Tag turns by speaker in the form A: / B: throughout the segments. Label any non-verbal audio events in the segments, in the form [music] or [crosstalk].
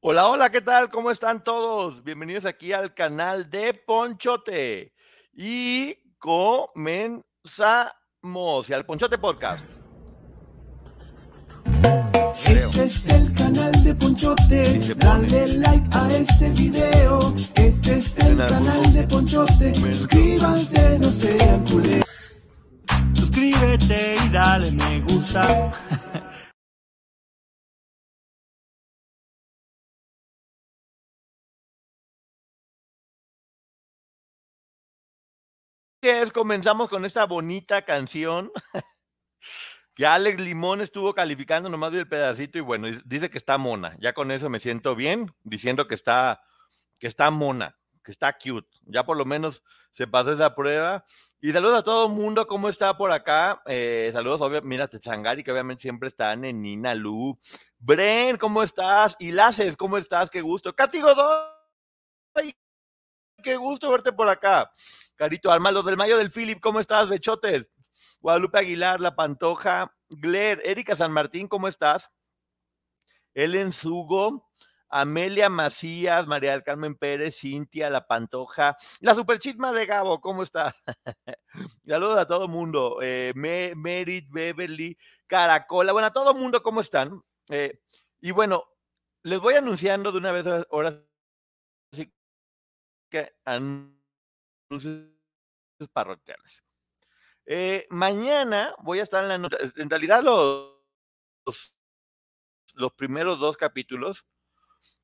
A: Hola, hola, ¿qué tal? ¿Cómo están todos? Bienvenidos aquí al canal de Ponchote. Y comenzamos y al Ponchote Podcast.
B: Este es el canal de Ponchote, dale like a este video. Este es el canal de Ponchote, suscríbanse, no sean culés.
C: Suscríbete y dale me gusta. [laughs]
A: comenzamos con esta bonita canción que Alex Limón estuvo calificando, nomás vi el pedacito y bueno, dice que está mona. Ya con eso me siento bien, diciendo que está, que está mona, que está cute. Ya por lo menos se pasó esa prueba. Y saludos a todo el mundo, ¿cómo está por acá? Eh, saludos, obviamente, mira, Techangari, que obviamente siempre están en Nina Lu. Bren, ¿cómo estás? Y Laces, ¿cómo estás? Qué gusto. Katy Godoy, qué gusto verte por acá. Carito Alma, los del Mayo del Philip, ¿cómo estás, Bechotes? Guadalupe Aguilar, La Pantoja, Gler, Erika San Martín, ¿cómo estás? Ellen Zugo, Amelia Macías, María del Carmen Pérez, Cintia, La Pantoja, la superchisma de Gabo, ¿cómo está? [laughs] Saludos a todo mundo. Eh, Merit, Beverly, Caracola, bueno, a todo mundo, ¿cómo están? Eh, y bueno, les voy anunciando de una vez que anuncios parroquiales. Eh, mañana voy a estar en la nota. En realidad, los, los primeros dos capítulos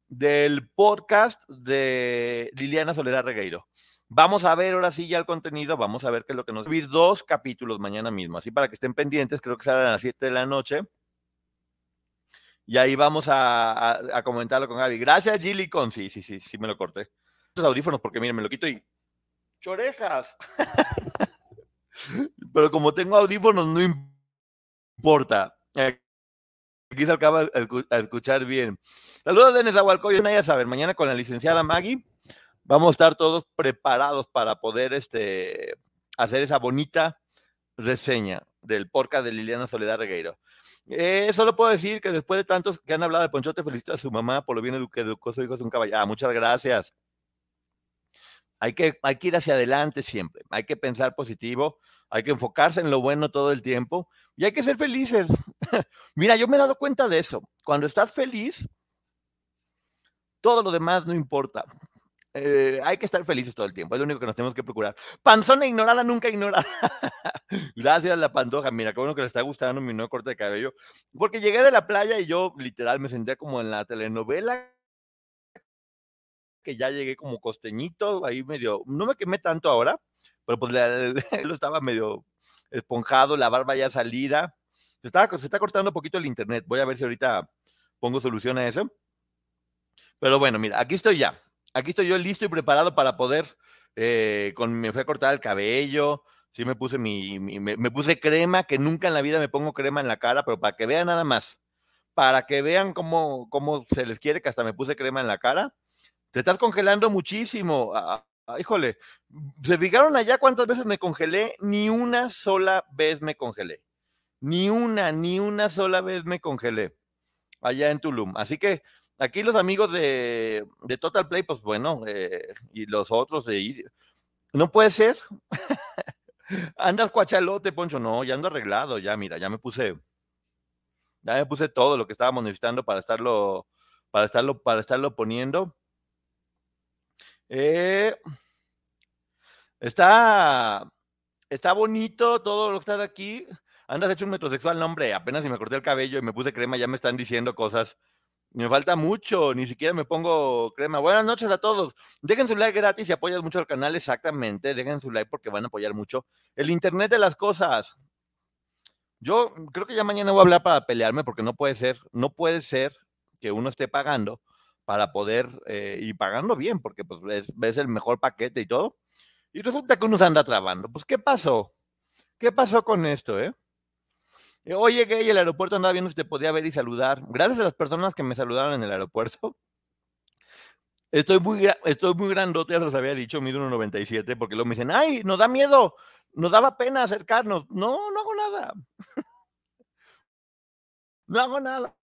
A: del podcast de Liliana Soledad Regueiro. Vamos a ver ahora sí ya el contenido, vamos a ver qué es lo que nos va dos capítulos mañana mismo, así para que estén pendientes, creo que salen a las 7 de la noche. Y ahí vamos a, comentarlo con Gaby. Gracias, Gilly Con. Sí, sí, sí, sí me lo corté. Los audífonos, porque miren, me lo quito y. ¡Chorejas! [laughs] Pero como tengo audífonos, no importa. Aquí se acaba a escuchar bien. Saludos de Nezahualcóyotl, ya saben, mañana con la licenciada Maggie vamos a estar todos preparados para poder este, hacer esa bonita reseña del podcast de Liliana Soledad Regueiro. Eh, solo puedo decir que después de tantos que han hablado de Ponchote, felicito a su mamá por lo bien que educó su hijo, es un caballero. Ah, muchas gracias. Hay que, ir hacia adelante siempre, hay que pensar positivo, hay que enfocarse en lo bueno todo el tiempo y hay que ser felices. [laughs] Mira, yo me he dado cuenta de eso. Cuando estás feliz, todo lo demás no importa. Eh, hay que estar felices todo el tiempo, es lo único que nos tenemos que procurar. Panzona ignorada, nunca ignorada. [laughs] Gracias, la pantoja. Mira, qué bueno que le está gustando mi nuevo corte de cabello. Porque llegué de la playa y yo literal me sentía como en la telenovela que ya llegué como costeñito, ahí medio, no me quemé tanto ahora, pero pues [laughs] lo estaba medio esponjado, la barba ya salida. Se, estaba, se está cortando un poquito el internet. Voy a ver si ahorita pongo solución a eso. Pero bueno, mira, aquí estoy ya. Aquí estoy yo listo y preparado para poder, eh, con, me fui a cortar el cabello, sí me puse mi, me, me, puse crema, que nunca en la vida me pongo crema en la cara, pero para que vean nada más, para que vean cómo, cómo se les quiere, que hasta me puse crema en la cara. Te estás congelando muchísimo. Ah, ah, híjole, ¿se fijaron allá cuántas veces me congelé? Ni una sola vez me congelé. Ni una, ni una sola vez me congelé allá en Tulum. Así que aquí los amigos de, Total Play, pues bueno, eh, y los otros de... No puede ser. [laughs] Andas cuachalote, Poncho. No, ya ando arreglado, ya mira, ya me puse, ya me puse todo lo que estábamos necesitando para estarlo, para estarlo, para estarlo poniendo. Eh, está, está bonito todo lo que está aquí. Andas hecho un metrosexual, no, hombre, apenas si me corté el cabello y me puse crema, ya me están diciendo cosas. Me falta mucho, ni siquiera me pongo crema. Buenas noches a todos. Dejen su like gratis y apoyan mucho al canal, exactamente. Dejen su like porque van a apoyar mucho. El Internet de las cosas. Yo creo que ya mañana voy a hablar para pelearme porque no puede ser, no puede ser que uno esté pagando para poder, eh, y pagando bien, porque pues es, el mejor paquete y todo, y resulta que uno se anda trabando. Pues, ¿qué pasó? ¿Qué pasó con esto, eh? Hoy llegué y el aeropuerto andaba viendo si te podía ver y saludar. Gracias a las personas que me saludaron en el aeropuerto. Estoy muy, estoy muy grandote, ya se los había dicho, mido 1,97, porque luego me dicen, ay, nos da miedo, nos daba pena acercarnos. No, no hago nada. [laughs] no hago nada.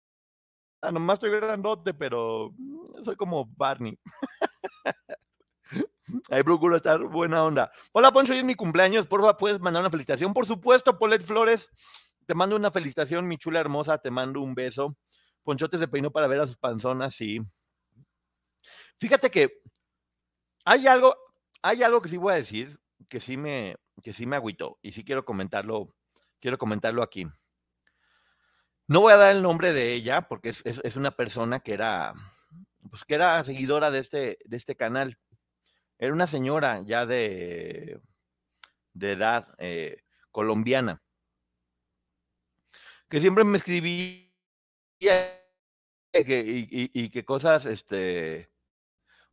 A: Nomás estoy grandote, pero soy como Barney. Ahí procuro estar buena onda. Hola, Poncho, hoy es mi cumpleaños. Por favor, ¿puedes mandar una felicitación? Por supuesto, Polet Flores. Te mando una felicitación, mi chula hermosa. Te mando un beso. Ponchote se peinó para ver a sus panzonas, sí. Fíjate que hay algo, hay algo que sí voy a decir que sí me, que sí me agüitó y sí quiero comentarlo, quiero comentarlo aquí. No voy a dar el nombre de ella porque es, una persona que era, pues que era seguidora de este, de este canal. Era una señora ya de, de edad eh, colombiana que siempre me escribía y, y, que cosas este,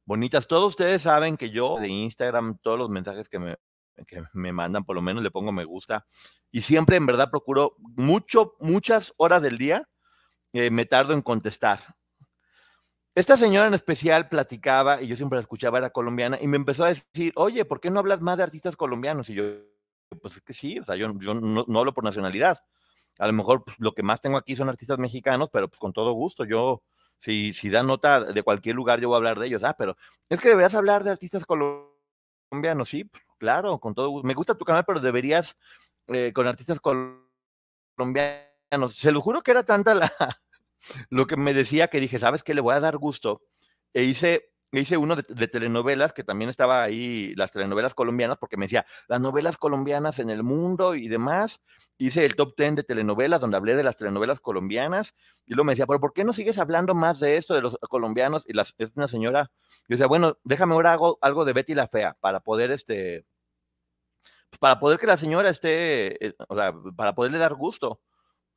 A: bonitas. Todos ustedes saben que yo de Instagram, todos los mensajes que me, que me mandan, por lo menos le pongo me gusta. Y siempre en verdad procuro mucho, muchas horas del día, eh, me tardo en contestar. Esta señora en especial platicaba, y yo siempre la escuchaba, era colombiana, y me empezó a decir, oye, ¿por qué no hablas más de artistas colombianos? Y yo, pues es que sí, o sea, yo, yo no, hablo por nacionalidad. A lo mejor pues, lo que más tengo aquí son artistas mexicanos, pero pues con todo gusto, yo, si, si da nota de cualquier lugar, yo voy a hablar de ellos. Ah, pero es que deberías hablar de artistas colombianos, sí, pues, claro, con todo gusto. Me gusta tu canal, pero deberías eh, con artistas colombianos. Se lo juro que era tanta la, [laughs] lo que me decía que dije, ¿sabes qué? Le voy a dar gusto. E hice hice uno de, telenovelas, que también estaba ahí, las telenovelas colombianas, porque me decía, las novelas colombianas en el mundo y demás. Hice el top 10 de telenovelas, donde hablé de las telenovelas colombianas, y luego me decía, pero ¿por qué no sigues hablando más de esto, de los colombianos? Y las, es una señora, yo decía, bueno, déjame ahora hago algo de Betty la Fea, para poder, este, pues, para poder que la señora esté, eh, o sea, para poderle dar gusto,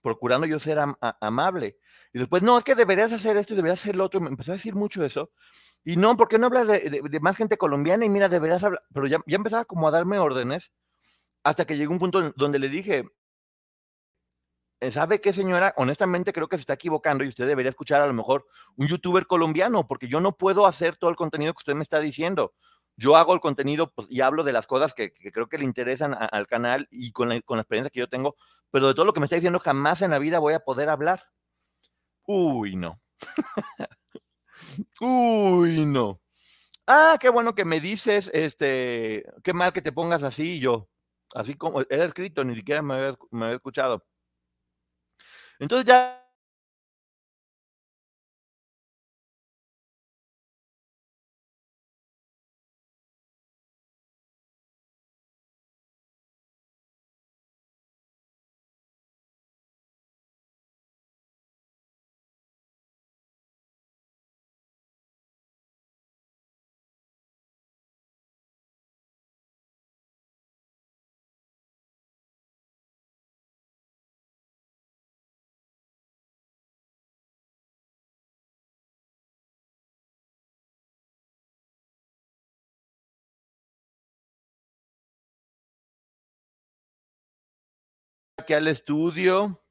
A: procurando yo ser amable. Y después, no, es que deberías hacer esto y deberías hacer lo otro. Me empezó a decir mucho eso. Y no, ¿por qué no hablas de, más gente colombiana? Y mira, deberías hablar. Pero ya, ya empezaba como a darme órdenes hasta que llegó un punto donde le dije, eh, ¿sabe qué, señora? Honestamente creo que se está equivocando y usted debería escuchar a lo mejor un youtuber colombiano, porque yo no puedo hacer todo el contenido que usted me está diciendo. Yo hago el contenido pues, y hablo de las cosas que, creo que le interesan al canal y con la, experiencia que yo tengo, pero de todo lo que me está diciendo jamás en la vida voy a poder hablar. Uy, no. [laughs] Uy, no. Ah, qué bueno que me dices, este, qué mal que te pongas así, yo. Así como era escrito, ni siquiera me había, me había escuchado. Entonces ya al estudio.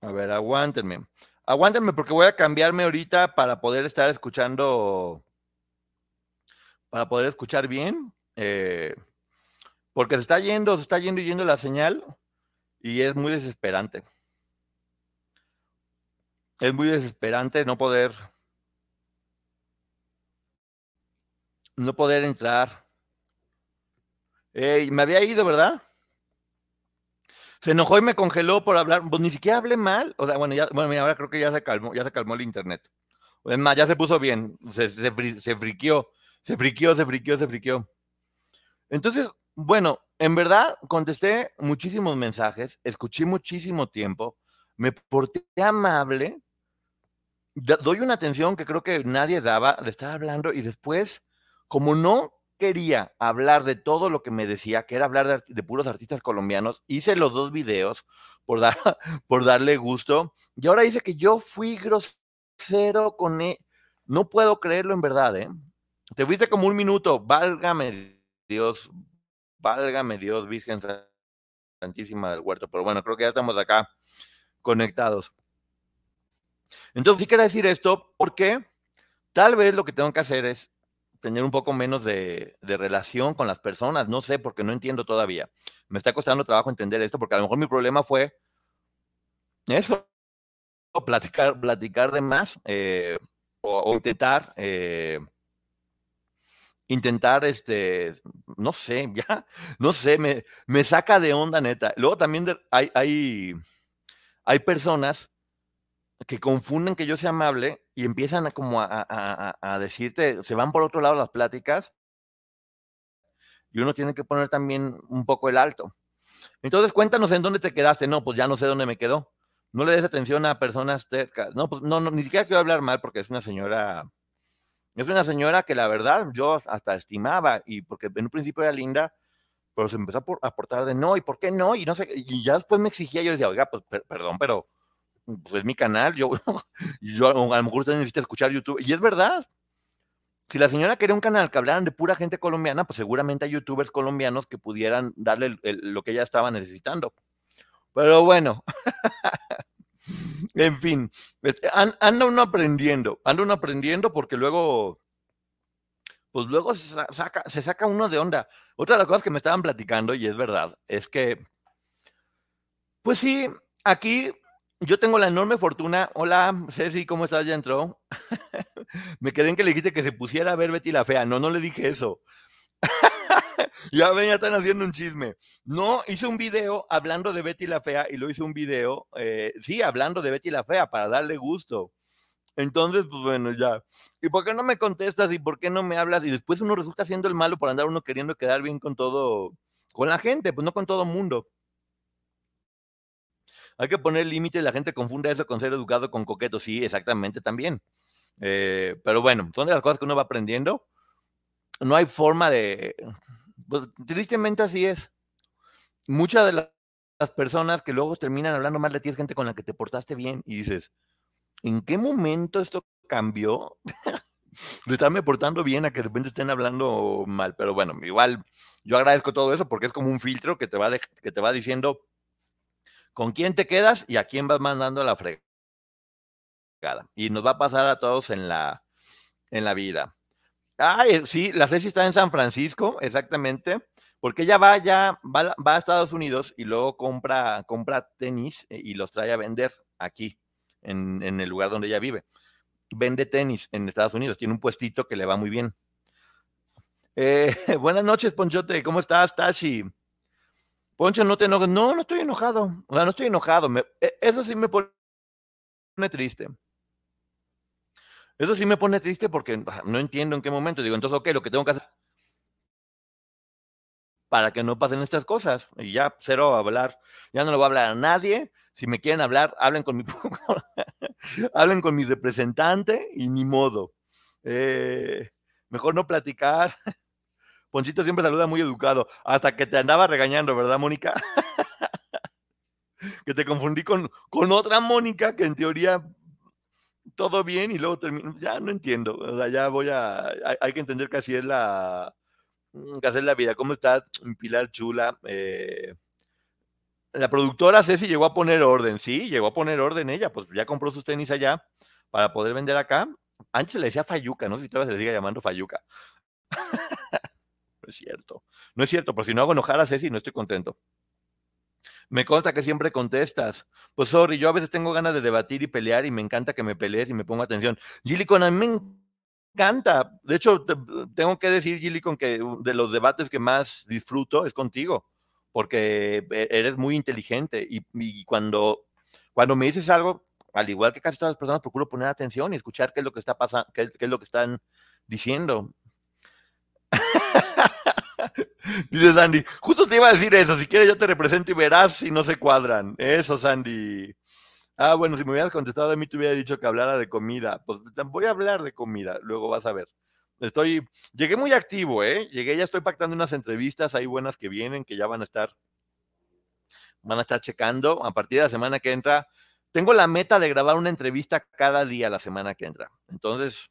A: A ver, aguántenme. Aguántenme porque voy a cambiarme ahorita para poder estar escuchando, para poder escuchar bien. Eh, porque se está yendo, se está yendo y yendo la señal y es muy desesperante. Es muy desesperante no poder, no poder entrar. me había ido, ¿verdad? Se enojó y me congeló por hablar, pues ni siquiera hablé mal. O sea, bueno, ya, bueno, mira, ahora creo que ya se calmó, ya se calmó el internet. Es más, ya se puso bien, se, se, se friquió, se friquió, se friquió, se friquió. Entonces, bueno, en verdad contesté muchísimos mensajes, escuché muchísimo tiempo, me porté amable, doy una atención que creo que nadie daba, le estaba hablando y después, como no quería hablar de todo lo que me decía, que era hablar de, puros artistas colombianos, hice los dos videos por, dar, [laughs] por darle gusto y ahora dice que yo fui grosero con él. No puedo creerlo en verdad, ¿eh? Te fuiste como un minuto, válgame Dios, válgame Dios, Virgen Santísima del Huerto. Pero bueno, creo que ya estamos acá conectados. Entonces, sí quiero decir esto porque tal vez lo que tengo que hacer es tener un poco menos de, relación con las personas. No sé, porque no entiendo todavía. Me está costando trabajo entender esto, porque a lo mejor mi problema fue eso, platicar, platicar de más eh, o, intentar, eh, intentar, este, no sé, [laughs] ya, no sé, me, me saca de onda, neta. Luego también hay, hay, hay personas que confunden que yo sea amable y empiezan a como a, decirte, se van por otro lado las pláticas y uno tiene que poner también un poco el alto. Entonces, cuéntanos en dónde te quedaste. No, pues ya no sé dónde me quedó. No le des atención a personas cerca. No, pues no, no, ni siquiera quiero hablar mal porque es una señora, es una señora que la verdad yo hasta estimaba y porque en un principio era linda, pero se empezó a portar de no, ¿y por qué no? Y no sé, y ya después me exigía, yo decía, oiga, pues perdón, pero pues es mi canal, yo, [laughs] yo a lo mejor usted necesita escuchar YouTube. Y es verdad. Si la señora quería un canal que hablaran de pura gente colombiana, pues seguramente hay youtubers colombianos que pudieran darle lo que ella estaba necesitando. Pero bueno, [laughs] en fin, anda uno aprendiendo, anda uno aprendiendo porque luego, pues luego se saca, se saca uno de onda. Otra de las cosas que me estaban platicando, y es verdad, es que, pues sí, aquí yo tengo la enorme fortuna. Hola, Ceci, ¿cómo estás? Ya entró. [laughs] Me quedé en que le dijiste que se pusiera a ver Betty la Fea. No, no le dije eso. [laughs] ya ven, ya están haciendo un chisme. No, hice un video hablando de Betty la Fea y lo hice un video, eh, sí, hablando de Betty la Fea para darle gusto. Entonces, pues bueno, ya. ¿Y por qué no me contestas y por qué no me hablas? Y después uno resulta siendo el malo por andar uno queriendo quedar bien con todo, con la gente, pues no con todo mundo. Hay que poner límites, la gente confunde eso con ser educado con coqueto, sí, exactamente también. Eh, pero bueno, son de las cosas que uno va aprendiendo. No hay forma de, pues tristemente así es. Muchas de las personas que luego terminan hablando mal de ti es gente con la que te portaste bien y dices, ¿en qué momento esto cambió? [laughs] de estarme portando bien a que de repente estén hablando mal. Pero bueno, igual yo agradezco todo eso porque es como un filtro que te va, que te va diciendo con quién te quedas y a quién vas mandando la fregada. Y nos va a pasar a todos en la, en la vida. Ah, sí, la Ceci está en San Francisco, exactamente, porque ella va ya, va, a Estados Unidos y luego compra, compra tenis eh, y los trae a vender aquí, en, en el lugar donde ella vive. Vende tenis en Estados Unidos, tiene un puestito que le va muy bien. Eh, [laughs] buenas noches, Ponchote, ¿cómo estás, Tashi? Poncho, no te enojes. No, no estoy enojado. O sea, no estoy enojado. E, eso sí me pone triste. Eso sí me pone triste porque no entiendo en qué momento. Digo, entonces, ok, lo que tengo que hacer para que no pasen estas cosas. Y ya, cero a hablar. Ya no le voy a hablar a nadie. Si me quieren hablar, hablen con mi, [laughs] hablen con mi representante y ni modo. Eh, mejor no platicar. Ponchito siempre saluda muy educado, hasta que te andaba regañando, ¿verdad, Mónica? que te confundí con, con otra Mónica que en teoría todo bien y luego termino, ya no entiendo, o sea, ya voy a, hay, que entender que así es la, mm, que así es la vida. ¿Cómo estás, Pilar Chula? Eh, la productora Ceci llegó a poner orden, sí, llegó a poner orden ella, pues ya compró sus tenis allá para poder vender acá. Antes le decía Fayuca, no sé si todavía se le sigue llamando Fayuca. [laughs] es cierto. No es cierto, porque si no hago enojar a Ceci, no estoy contento. Me consta que siempre contestas. Pues sorry, yo a veces tengo ganas de debatir y pelear y me encanta que me pelees y me ponga atención. Gillicon, a mí me encanta. De hecho, tengo que decir, Gillicon, que de los debates que más disfruto es contigo. porque e, eres muy inteligente y, cuando, cuando me dices algo, al igual que casi todas las personas, procuro poner atención y escuchar qué es lo que está pasando, qué, es lo que están diciendo. [laughs] [laughs] Dice Sandy, justo te iba a decir eso, si quieres yo te represento y verás si no se cuadran. Eso, Sandy. Ah, bueno, si me hubieras contestado a mí, te hubiera dicho que hablara de comida. Pues voy a hablar de comida, luego vas a ver. Estoy, llegué muy activo, ¿eh? Llegué, ya estoy pactando unas entrevistas, hay buenas que vienen, que ya van a estar, van a estar checando. A partir de la semana que entra, tengo la meta de grabar una entrevista cada día la semana que entra. Entonces,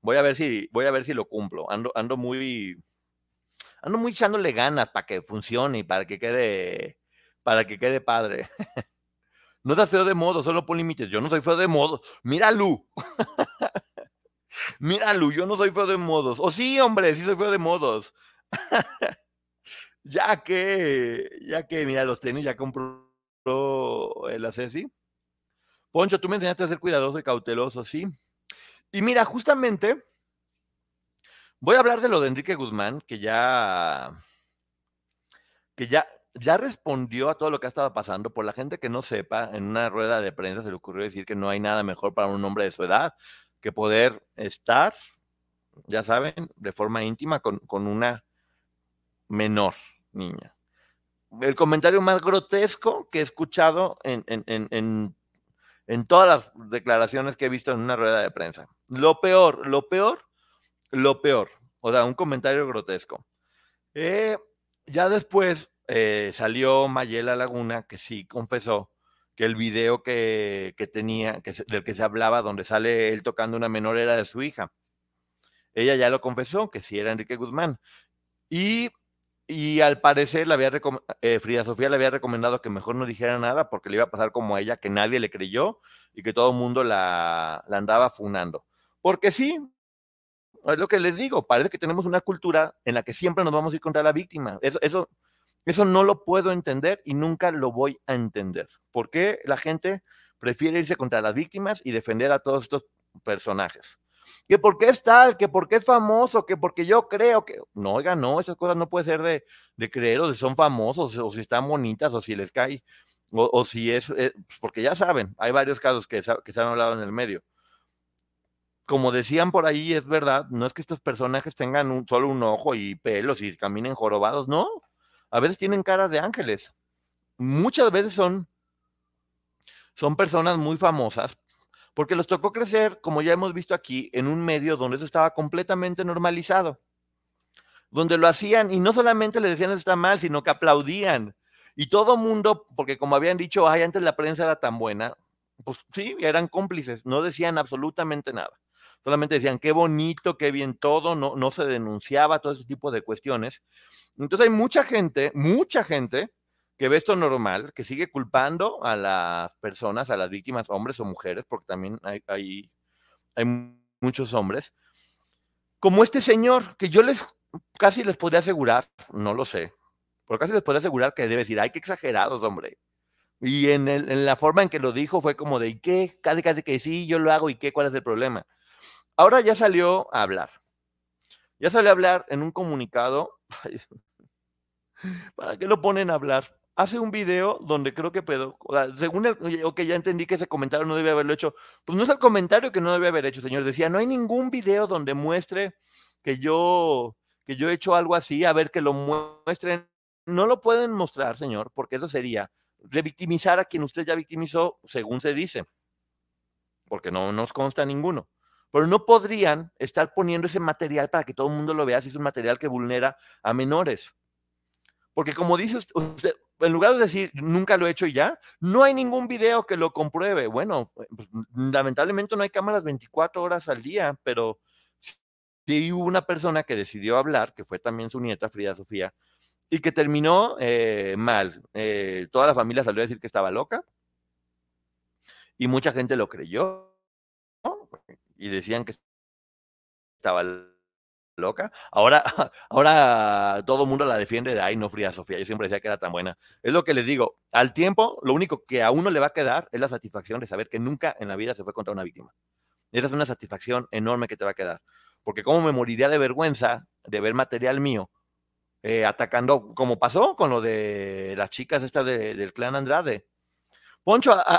A: voy a ver si, voy a ver si lo cumplo. Ando, ando muy, ando muy echándole ganas para que funcione y para que quede, para que quede padre. [laughs] No seas feo de modo, solo pon límites. Yo no soy feo de modo. Mira, Lu. [laughs] Mira, Lu, yo no soy feo de modos. O sí, hombre, sí soy feo de modos. [laughs] ya que, ya que, mira, los tenis ya compró el Acesi. Poncho, tú me enseñaste a ser cuidadoso y cauteloso, sí. Y mira, justamente voy a hablar de lo de Enrique Guzmán, que ya, que ya, ya respondió a todo lo que ha estado pasando. Por la gente que no sepa, en una rueda de prensa se le ocurrió decir que no hay nada mejor para un hombre de su edad que poder estar, ya saben, de forma íntima con, una menor niña. El comentario más grotesco que he escuchado en, en, todas las declaraciones que he visto en una rueda de prensa. Lo peor, lo peor, lo peor. O sea, un comentario grotesco. Eh, ya después eh, salió Mayela Laguna, que sí confesó que el video que, tenía, que, del que se hablaba, donde sale él tocando una menor, era de su hija. Ella ya lo confesó, que sí era Enrique Guzmán. Y, al parecer la había eh, Frida Sofía le había recomendado que mejor no dijera nada porque le iba a pasar como a ella, que nadie le creyó y que todo el mundo la, la andaba funando. Porque sí, es lo que les digo, parece que tenemos una cultura en la que siempre nos vamos a ir contra la víctima. Eso, eso, eso no lo puedo entender y nunca lo voy a entender. ¿Por qué la gente prefiere irse contra las víctimas y defender a todos estos personajes? Que porque es tal, que porque es famoso, que porque yo creo que... No, oiga, no, esas cosas no puede ser de, creer o si son famosos o si están bonitas o si les cae o, si es, eh, porque ya saben, hay varios casos que, que se han hablado en el medio como decían por ahí, es verdad, no es que estos personajes tengan un, solo un ojo y pelos y caminen jorobados, no a veces tienen caras de ángeles. Muchas veces son, son personas muy famosas porque los tocó crecer, como ya hemos visto aquí, en un medio donde eso estaba completamente normalizado, donde lo hacían y no solamente le decían está mal, sino que aplaudían. Y todo mundo, porque como habían dicho, ay, antes la prensa era tan buena, pues sí, eran cómplices, no decían absolutamente nada solamente decían qué bonito, qué bien todo, no, no se denunciaba todo ese tipo de cuestiones. Entonces hay mucha gente, mucha gente que ve esto normal, que sigue culpando a las personas, a las víctimas, hombres o mujeres, porque también hay, hay, hay muchos hombres, como este señor, que yo les casi les podría asegurar, no lo sé, pero casi les podría asegurar que debe decir, ay, qué exagerados, hombre. Y en, el, en la forma en que lo dijo fue como de, ¿y qué? Casi, casi que sí, yo lo hago, ¿y qué? ¿Cuál es el problema? Ahora ya salió a hablar. Ya salió a hablar en un comunicado. ¿Para qué lo ponen a hablar? Hace un video donde creo que pedo, según el, ok, ya entendí que ese comentario no debe haberlo hecho. Pues no es el comentario que no debe haber hecho, señor. Decía, no hay ningún video donde muestre que yo, que yo he hecho algo así, a ver que lo muestren. No lo pueden mostrar, señor, porque eso sería revictimizar a quien usted ya victimizó, según se dice, porque no nos consta ninguno pero no podrían estar poniendo ese material para que todo el mundo lo vea si es un material que vulnera a menores. Porque como dice usted, en lugar de decir nunca lo he hecho y ya, no hay ningún video que lo compruebe. Bueno, pues, lamentablemente no hay cámaras 24 horas al día, pero sí hubo una persona que decidió hablar, que fue también su nieta, Frida Sofía, y que terminó eh, mal. Eh, toda la familia salió a decir que estaba loca y mucha gente lo creyó y decían que estaba loca. Ahora, [laughs] ahora todo el mundo la defiende de, ay, no, Frida Sofía, yo siempre decía que era tan buena. Es lo que les digo, al tiempo, lo único que a uno le va a quedar es la satisfacción de saber que nunca en la vida se fue contra una víctima. Esa es una satisfacción enorme que te va a quedar. Porque cómo me moriría de vergüenza de ver material mío eh, atacando, como pasó con lo de las chicas estas del clan Andrade. Poncho, eh,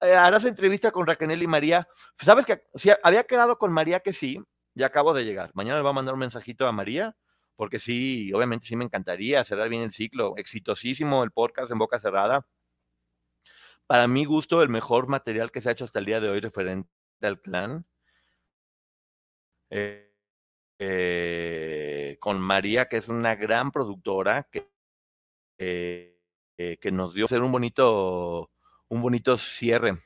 A: harás entrevista con Raquel y María. ¿Sabes que había quedado con María que sí? Ya acabo de llegar. Mañana le voy a mandar un mensajito a María, porque sí, obviamente sí me encantaría cerrar bien el ciclo. Exitosísimo el podcast en boca cerrada. Para mi gusto, el mejor material que se ha hecho hasta el día de hoy referente al clan. Eh, eh, con María, que es una gran productora, que, eh, eh, que nos dio ser un bonito, un bonito cierre.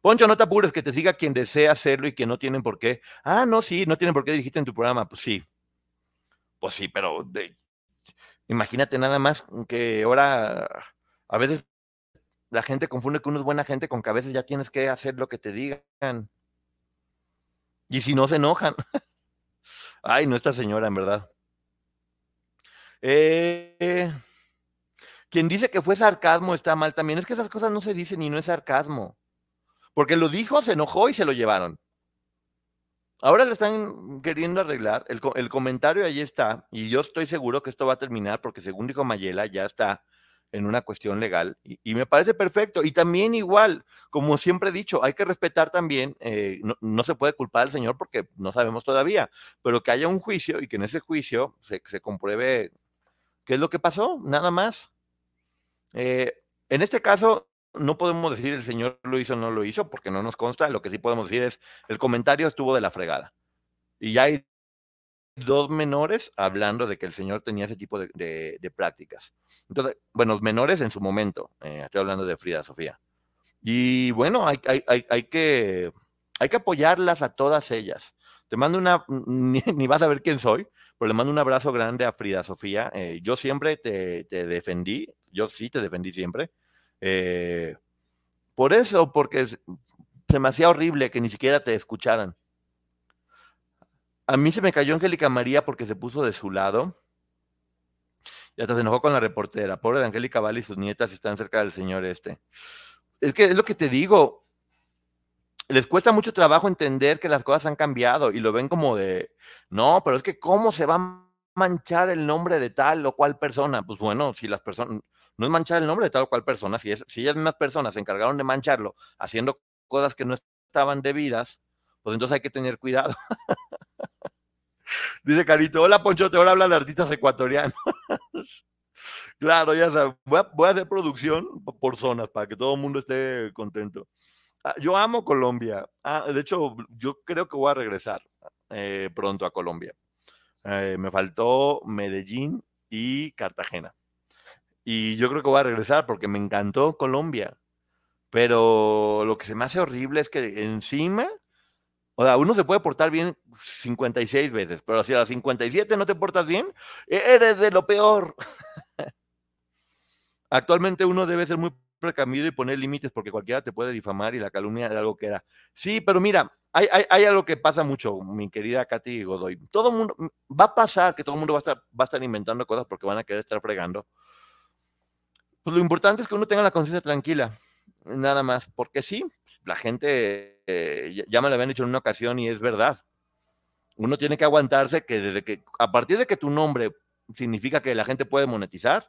A: Poncho, no te apures, que te siga quien desea hacerlo y que no tienen por qué. Ah, no, sí, no tienen por qué dirigirte en tu programa. Pues sí. Pues sí, pero imagínate nada más que ahora a veces la gente confunde que uno es buena gente con que a veces ya tienes que hacer lo que te digan. Y si no se enojan. [laughs] Ay, no esta señora, en verdad. Eh, quien dice que fue sarcasmo está mal también. Es que esas cosas no se dicen y no es sarcasmo. Porque lo dijo, se enojó y se lo llevaron. Ahora lo están queriendo arreglar. El, comentario ahí está. Y yo estoy seguro que esto va a terminar porque según dijo Mayela, ya está en una cuestión legal y, me parece perfecto. Y también igual, como siempre he dicho, hay que respetar también, eh, no, se puede culpar al señor porque no sabemos todavía, pero que haya un juicio y que en ese juicio se compruebe qué es lo que pasó, nada más. Eh, en este caso, no podemos decir el señor lo hizo o no lo hizo porque no nos consta, lo que sí podemos decir es el comentario estuvo de la fregada. Y ya hay dos menores hablando de que el señor tenía ese tipo de, prácticas. Entonces, bueno, menores en su momento, eh, estoy hablando de Frida Sofía. Y bueno, hay, hay, que, hay que apoyarlas a todas ellas. Te mando una, [laughs] ni, vas a ver quién soy, pero le mando un abrazo grande a Frida Sofía. Eh, yo siempre te, defendí, yo sí te defendí siempre. Eh, por eso, porque se me hacía horrible que ni siquiera te escucharan. A mí se me cayó Angélica María porque se puso de su lado. Y hasta se enojó con la reportera. Pobre de Angélica Vale y sus nietas están cerca del señor este. Es que es lo que te digo. Les cuesta mucho trabajo entender que las cosas han cambiado y lo ven como de, no, pero es que cómo se va a manchar el nombre de tal o cual persona. Pues bueno, si las personas, no es manchar el nombre de tal o cual persona, si, es, si ellas mismas personas se encargaron de mancharlo haciendo cosas que no estaban debidas, pues entonces hay que tener cuidado. [laughs] Dice Carito, hola Ponchote, ahora habla de artistas ecuatorianos. [laughs] claro, ya sabes, voy a, hacer producción por zonas para que todo el mundo esté contento. Ah, yo amo Colombia. Ah, de hecho, yo creo que voy a regresar eh, pronto a Colombia. Eh, me faltó Medellín y Cartagena. Y yo creo que voy a regresar porque me encantó Colombia. Pero lo que se me hace horrible es que encima o sea, uno se puede portar bien 56 veces, pero si a las 57 no te portas bien, e-, eres de lo peor. [laughs] Actualmente uno debe ser muy precavido y poner límites porque cualquiera te puede difamar y la calumnia de algo que era. Sí, pero mira, hay, hay, algo que pasa mucho, mi querida Katy Godoy. Todo mundo, va a pasar que todo el mundo va a, estar, va a estar inventando cosas porque van a querer estar fregando. Pues lo importante es que uno tenga la conciencia tranquila, nada más, porque sí, la gente, eh, ya me lo habían dicho en una ocasión y es verdad. Uno tiene que aguantarse que desde que, a partir de que tu nombre significa que la gente puede monetizar,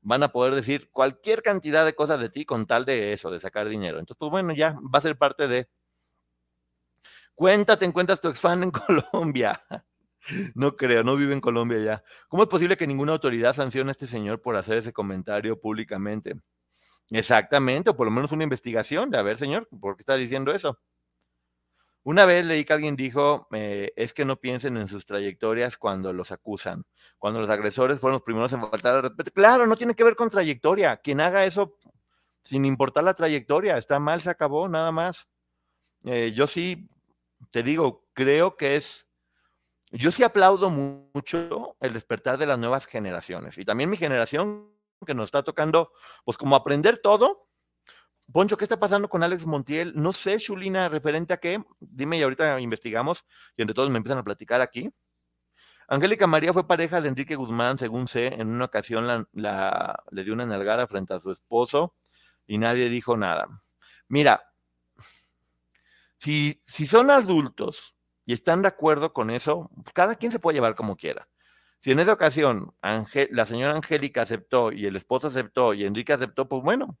A: van a poder decir cualquier cantidad de cosas de ti con tal de eso, de sacar dinero. Entonces, pues bueno, ya va a ser parte de... Cuéntate, encuentras tu ex fan en [laughs] Colombia. No creo, no vive en Colombia ya. ¿Cómo es posible que ninguna autoridad sancione a este señor por hacer ese comentario públicamente? Exactamente, o por lo menos una investigación de, a ver, señor, ¿por qué está diciendo eso? Una vez leí que alguien dijo, eh, es que no piensen en sus trayectorias cuando los acusan, cuando los agresores fueron los primeros en faltar al respeto. Claro, no tiene que ver con trayectoria. Quien haga eso sin importar la trayectoria, está mal, se acabó, nada más. Eh, yo sí, te digo, creo que es yo sí aplaudo mucho el despertar de las nuevas generaciones y también mi generación que nos está tocando, pues como aprender todo. Poncho, ¿qué está pasando con Alex Montiel? No sé, Chulina, referente a qué. Dime y ahorita investigamos y entre todos me empiezan a platicar aquí. Angélica María fue pareja de Enrique Guzmán, según sé, en una ocasión la, le dio una nalgada frente a su esposo y nadie dijo nada. Mira, si, si son adultos y están de acuerdo con eso, cada quien se puede llevar como quiera. Si en esa ocasión la señora Angélica aceptó y el esposo aceptó y Enrique aceptó, pues bueno.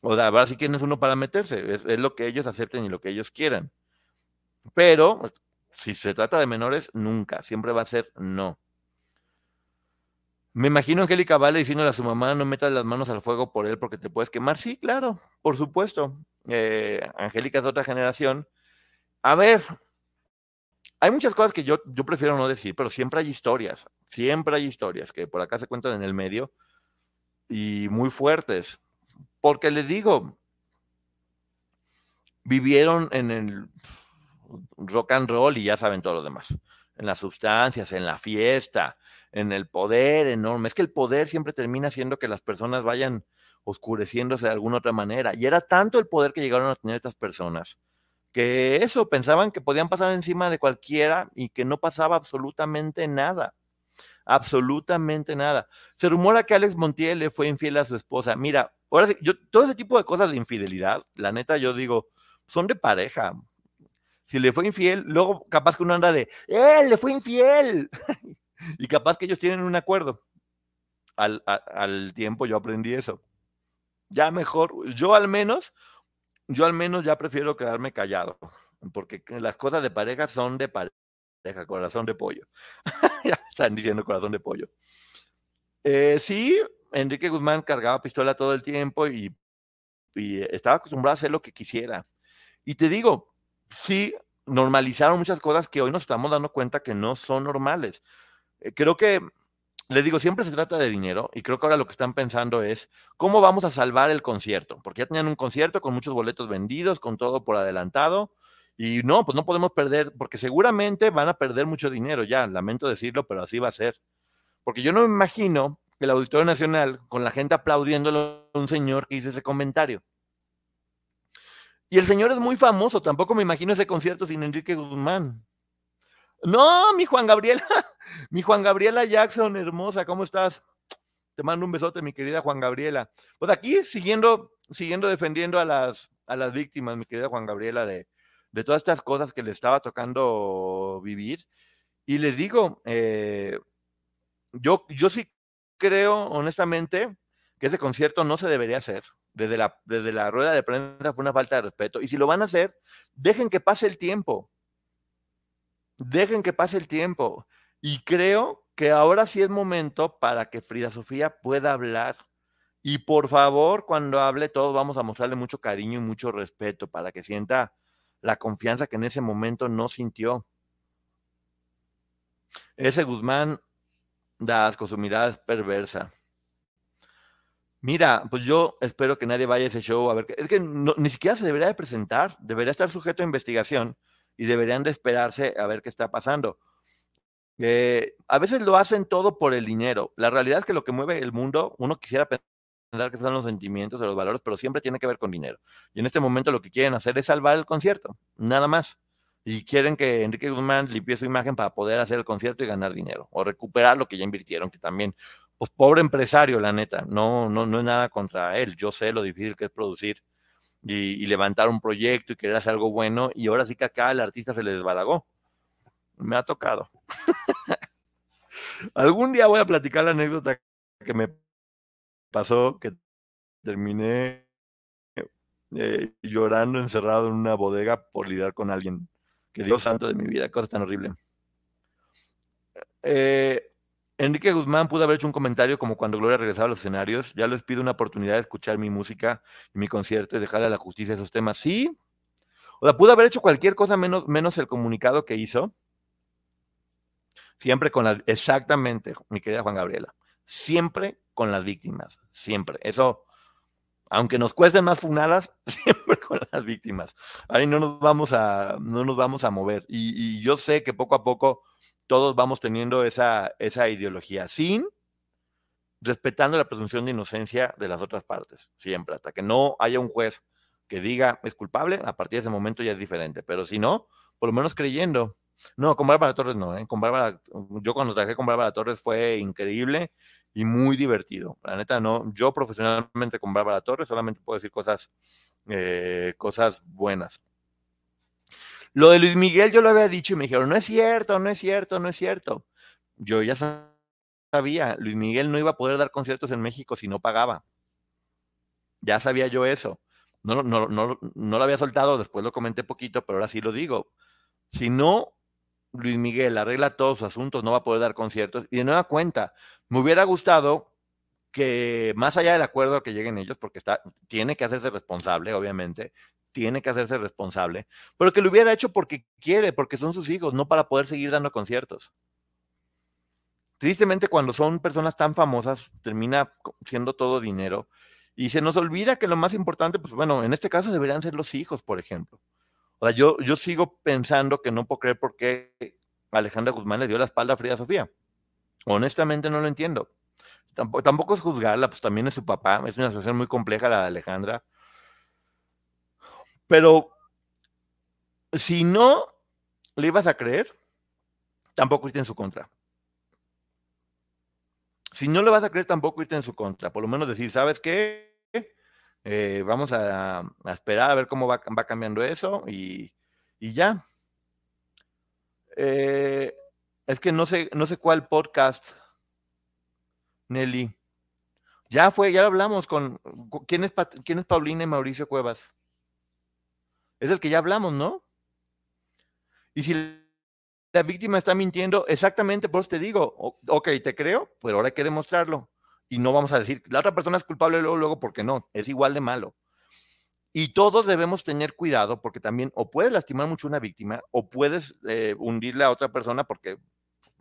A: O sea, ahora sí quién es uno para meterse, es, es lo que ellos acepten y lo que ellos quieran. Pero pues, si se trata de menores, nunca, siempre va a ser no. Me imagino a Angélica Vale diciéndole a su mamá, no metas las manos al fuego por él porque te puedes quemar. Sí, claro, por supuesto. Eh, Angélica es de otra generación. A ver, hay muchas cosas que yo, yo prefiero no decir, pero siempre hay historias, siempre hay historias que por acá se cuentan en el medio y muy fuertes. Porque les digo, vivieron en el rock and roll y ya saben todo lo demás. En las sustancias, en la fiesta, en el poder enorme. Es que el poder siempre termina haciendo que las personas vayan oscureciéndose de alguna otra manera. Y era tanto el poder que llegaron a tener estas personas que eso, pensaban que podían pasar encima de cualquiera y que no pasaba absolutamente nada. Absolutamente nada. Se rumora que Alex Montiel le fue infiel a su esposa. Mira, ahora yo, todo ese tipo de cosas de infidelidad, la neta, yo digo, son de pareja si le fue infiel, luego capaz que uno anda de, ¡eh, le fue infiel! [laughs] y capaz que ellos tienen un acuerdo. Al, al, tiempo yo aprendí eso. Ya mejor, yo al menos, yo al menos ya prefiero quedarme callado, porque las cosas de pareja son de pareja, corazón de pollo. [laughs] ya están diciendo corazón de pollo. Eh, sí, Enrique Guzmán cargaba pistola todo el tiempo y, y estaba acostumbrado a hacer lo que quisiera. Y te digo, sí normalizaron muchas cosas que hoy nos estamos dando cuenta que no son normales. Eh, creo que, les digo, siempre se trata de dinero y creo que ahora lo que están pensando es cómo vamos a salvar el concierto, porque ya tenían un concierto con muchos boletos vendidos, con todo por adelantado. Y no, pues no podemos perder, porque seguramente van a perder mucho dinero ya, lamento decirlo, pero así va a ser. Porque yo no me imagino el Auditorio Nacional con la gente aplaudiéndolo a un señor que hizo ese comentario. Y el señor es muy famoso, tampoco me imagino ese concierto sin Enrique Guzmán. No, mi Juan Gabriela, [laughs] mi Juan Gabriela Jackson, hermosa, ¿cómo estás? Te mando un besote, mi querida Juan Gabriela. Pues aquí siguiendo, siguiendo defendiendo a las, a las víctimas, mi querida Juan Gabriela, de, de todas estas cosas que le estaba tocando vivir. Y les digo, eh, yo, yo sí creo, honestamente, que ese concierto no se debería hacer desde la, desde la rueda de prensa fue una falta de respeto. Y si lo van a hacer, dejen que pase el tiempo. Dejen que pase el tiempo. Y creo que ahora sí es momento para que Frida Sofía pueda hablar. Y por favor, cuando hable, todos vamos a mostrarle mucho cariño y mucho respeto para que sienta la confianza que en ese momento no sintió. Ese Guzmán da asco, su mirada es perversa. Mira, pues yo espero que nadie vaya a ese show a ver. Es que ni siquiera se debería de presentar, debería estar sujeto a investigación y deberían de esperarse a ver qué está pasando. Eh, a veces lo hacen todo por el dinero. La realidad es que lo que mueve el mundo, uno quisiera pensar que son los sentimientos o los valores, pero siempre tiene que ver con dinero. Y en este momento lo que quieren hacer es salvar el concierto, nada más. Y quieren que Enrique Guzmán limpie su imagen para poder hacer el concierto y ganar dinero o recuperar lo que ya invirtieron, que también pues pobre empresario, la neta, no, no, no es nada contra él, yo sé lo difícil que es producir y, levantar un proyecto y querer hacer algo bueno, y ahora sí que acá el artista se le desbalagó. Me ha tocado. [laughs] Algún día voy a platicar la anécdota que me pasó, que terminé eh, llorando encerrado en una bodega por lidiar con alguien que Dios santo de mi vida, cosa tan horrible. Eh, Enrique Guzmán pudo haber hecho un comentario como cuando Gloria regresaba a los escenarios. Ya les pido una oportunidad de escuchar mi música y mi concierto y dejarle a la justicia esos temas. Sí. O sea, pudo haber hecho cualquier cosa menos, menos el comunicado que hizo. Siempre con las. Exactamente, mi querida Juan Gabriela. Siempre con las víctimas. Siempre. Eso aunque nos cuesten más funadas, [laughs] siempre con las víctimas. Ahí no nos vamos a, no nos vamos a mover. Y, yo sé que poco a poco todos vamos teniendo esa, esa ideología, sin respetando la presunción de inocencia de las otras partes, siempre, hasta que no haya un juez que diga es culpable, a partir de ese momento ya es diferente. Pero si no, por lo menos creyendo. No, con Bárbara Torres no, ¿eh? con Bárbara, yo cuando trabajé con Bárbara Torres fue increíble y muy divertido. La neta, no, yo profesionalmente con Bárbara Torres solamente puedo decir cosas, eh, cosas buenas. Lo de Luis Miguel yo lo había dicho y me dijeron, no es cierto, no es cierto, no es cierto. Yo ya sabía, Luis Miguel no iba a poder dar conciertos en México si no pagaba. Ya sabía yo eso. No, no, no, no lo había soltado, después lo comenté poquito, pero ahora sí lo digo. Si no Luis Miguel arregla todos sus asuntos, no va a poder dar conciertos. Y de nueva cuenta, me hubiera gustado que más allá del acuerdo que lleguen ellos, porque tiene que hacerse responsable, obviamente, tiene que hacerse responsable, pero que lo hubiera hecho porque quiere, porque son sus hijos, no para poder seguir dando conciertos. Tristemente, cuando son personas tan famosas, termina siendo todo dinero y se nos olvida que lo más importante, pues bueno, en este caso deberían ser los hijos, por ejemplo. O sea, yo, yo sigo pensando que no puedo creer por qué Alejandra Guzmán le dio la espalda a Frida Sofía. Honestamente no lo entiendo. Tampoco, es juzgarla, pues también es su papá. Es una situación muy compleja la de Alejandra. Pero si no le ibas a creer, tampoco irte en su contra. Si no le vas a creer, tampoco irte en su contra. Por lo menos decir, ¿sabes qué? Eh, vamos a, esperar a ver cómo va, cambiando eso y, ya. Eh, es que no sé, no sé cuál podcast, Nelly. Ya fue, ya lo hablamos con. ¿Quién es, quién es Paulina y Mauricio Cuevas? Es el que ya hablamos, ¿no? Y si la víctima está mintiendo, exactamente por eso te digo, ok, te creo, pero ahora hay que demostrarlo y no vamos a decir, la otra persona es culpable luego, luego, porque no, es igual de malo. Y todos debemos tener cuidado porque también o puedes lastimar mucho a una víctima o puedes eh, hundirle a otra persona porque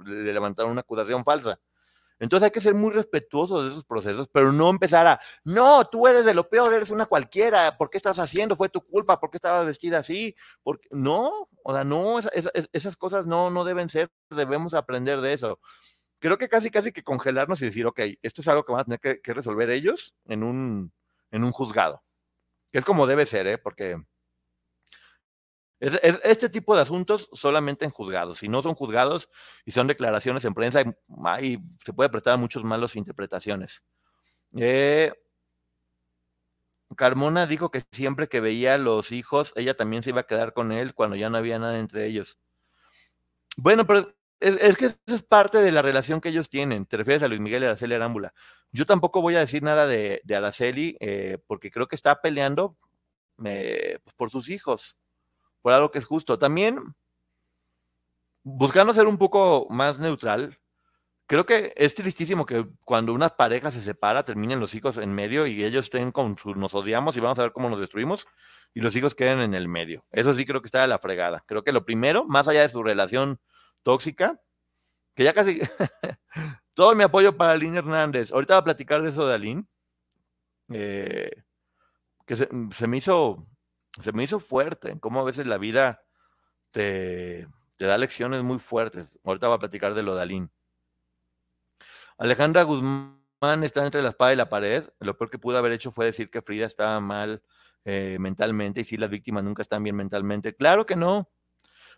A: le levantaron una acusación falsa. Entonces hay que ser muy respetuosos de esos procesos, pero no empezar a, no, tú eres de lo peor, eres una cualquiera, ¿por qué estás haciendo? Fue tu culpa, ¿por qué estabas vestida así? Porque, no, o sea, no, esas cosas no, no deben ser, debemos aprender de eso creo que casi, casi que congelarnos y decir, ok, esto es algo que van a tener que, resolver ellos en un, en un juzgado. Que es como debe ser, ¿eh? Porque es, este tipo de asuntos solamente en juzgados. Si no son juzgados y son declaraciones en prensa, ahí se puede prestar a muchos malos interpretaciones. Eh, Carmona dijo que siempre que veía a los hijos, ella también se iba a quedar con él cuando ya no había nada entre ellos. Bueno, pero es, que eso es parte de la relación que ellos tienen. Te refieres a Luis Miguel y Araceli Arámbula. Yo tampoco voy a decir nada de, Araceli eh, porque creo que está peleando eh, pues, por sus hijos, por algo que es justo. También, buscando ser un poco más neutral, creo que es tristísimo que cuando una pareja se separa, terminen los hijos en medio y ellos estén con nos odiamos y vamos a ver cómo nos destruimos y los hijos queden en el medio. Eso sí creo que está de la fregada. Creo que lo primero, más allá de su relación tóxica, que ya casi [laughs] todo mi apoyo para Aline Hernández. Ahorita voy a platicar de eso de Aline, eh, que se, me hizo, se me hizo fuerte, en cómo a veces la vida te, te, da lecciones muy fuertes. Ahorita voy a platicar de lo de Aline. Alejandra Guzmán está entre la espada y la pared. Lo peor que pudo haber hecho fue decir que Frida estaba mal eh, mentalmente y si las víctimas nunca están bien mentalmente. Claro que no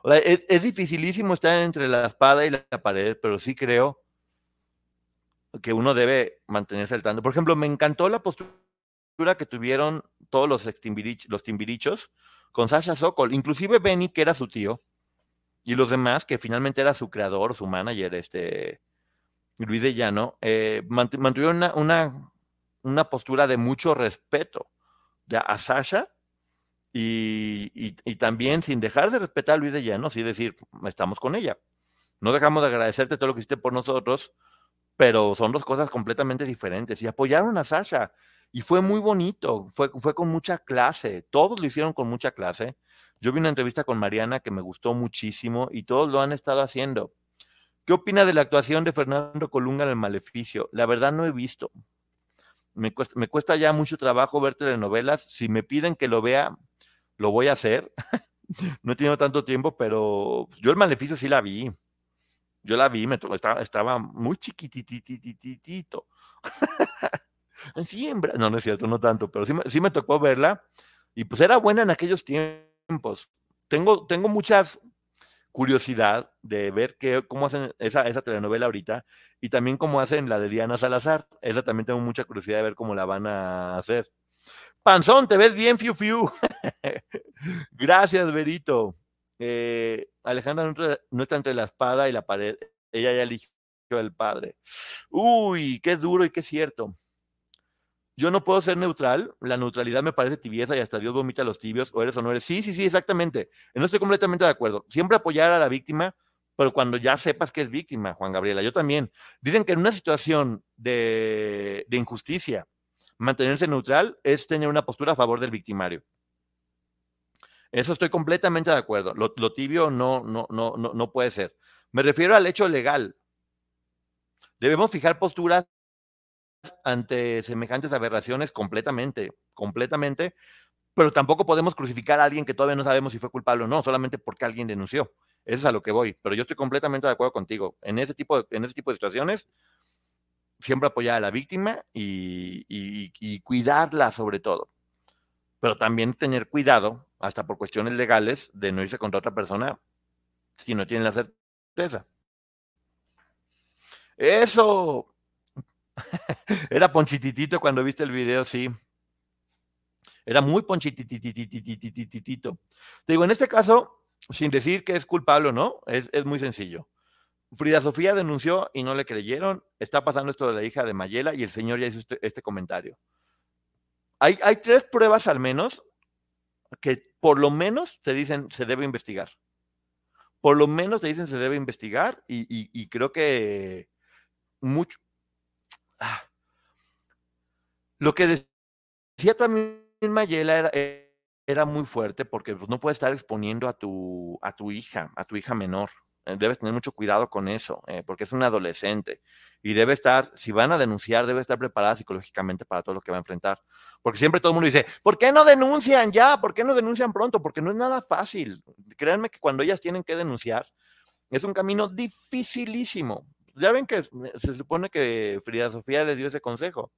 A: es, dificilísimo estar entre la espada y la, pared, pero sí creo que uno debe mantenerse al tanto. Por ejemplo, me encantó la postura que tuvieron todos los, los timbirichos con Sasha Sokol, inclusive Benny, que era su tío, y los demás, que finalmente era su creador, su manager, este Luis de Llano, eh, mantuvieron una, una, postura de mucho respeto a Sasha y, también sin dejar de respetar a Luis de Llano, sí decir, estamos con ella. No dejamos de agradecerte todo lo que hiciste por nosotros, pero son dos cosas completamente diferentes. Y apoyaron a Sasha. Y fue muy bonito, fue, fue con mucha clase, todos lo hicieron con mucha clase. Yo vi una entrevista con Mariana que me gustó muchísimo y todos lo han estado haciendo. ¿Qué opina de la actuación de Fernando Colunga en el Maleficio? La verdad no he visto. Me me cuesta ya mucho trabajo ver telenovelas. Si me piden que lo vea, lo voy a hacer. [laughs] no he tenido tanto tiempo, pero yo el maleficio sí la vi. Yo la vi, me estaba, estaba muy chiquititititito. Siempre. [laughs] No, no es cierto, no tanto, pero sí sí me tocó verla. Y pues era buena en aquellos tiempos. Tengo, tengo muchas curiosidad de ver qué, cómo hacen esa, esa telenovela ahorita y también cómo hacen la de Diana Salazar. Esa también tengo mucha curiosidad de ver cómo la van a hacer. Panzón, te ves bien, fiu, fiu. [laughs] Gracias, Berito. Eh, Alejandra no está entre la espada y la pared. Ella ya eligió el padre. Uy, qué duro y qué cierto. Yo no puedo ser neutral, la neutralidad me parece tibieza y hasta Dios vomita a los tibios, o eres o no eres. Sí, sí, sí, exactamente. No estoy completamente de acuerdo. Siempre apoyar a la víctima, pero cuando ya sepas que es víctima, Juan Gabriela, yo también. Dicen que en una situación de, injusticia, mantenerse neutral es tener una postura a favor del victimario. Eso estoy completamente de acuerdo. Lo, tibio no, no, no, no, no puede ser. Me refiero al hecho legal. Debemos fijar posturas ante semejantes aberraciones completamente, completamente, pero tampoco podemos crucificar a alguien que todavía no sabemos si fue culpable o no, solamente porque alguien denunció. Eso es a lo que voy, pero yo estoy completamente de acuerdo contigo. En ese tipo de, en ese tipo de situaciones, siempre apoyar a la víctima y, cuidarla sobre todo. Pero también tener cuidado, hasta por cuestiones legales, de no irse contra otra persona si no tienen la certeza. Eso, [laughs] Era ponchititito cuando viste el video, sí. Era muy ponchititititititito. Te digo, en este caso, sin decir que es culpable o no, es, muy sencillo. Frida Sofía denunció y no le creyeron. Está pasando esto de la hija de Mayela y el señor ya hizo este, este comentario. Hay, tres pruebas al menos que por lo menos te dicen se debe investigar. Por lo menos te dicen se debe investigar y, y creo que mucho, Ah. Lo que decía también Mayela era, muy fuerte porque pues, no puedes estar exponiendo a tu, a tu hija, a tu hija menor. Eh, debes tener mucho cuidado con eso, eh, porque es un adolescente y debe estar, si van a denunciar, debe estar preparada psicológicamente para todo lo que va a enfrentar. Porque siempre todo el mundo dice, ¿por qué no denuncian ya? ¿Por qué no denuncian pronto? Porque no es nada fácil. Créanme que cuando ellas tienen que denunciar, es un camino dificilísimo ya ven que se supone que Frida Sofía le dio ese consejo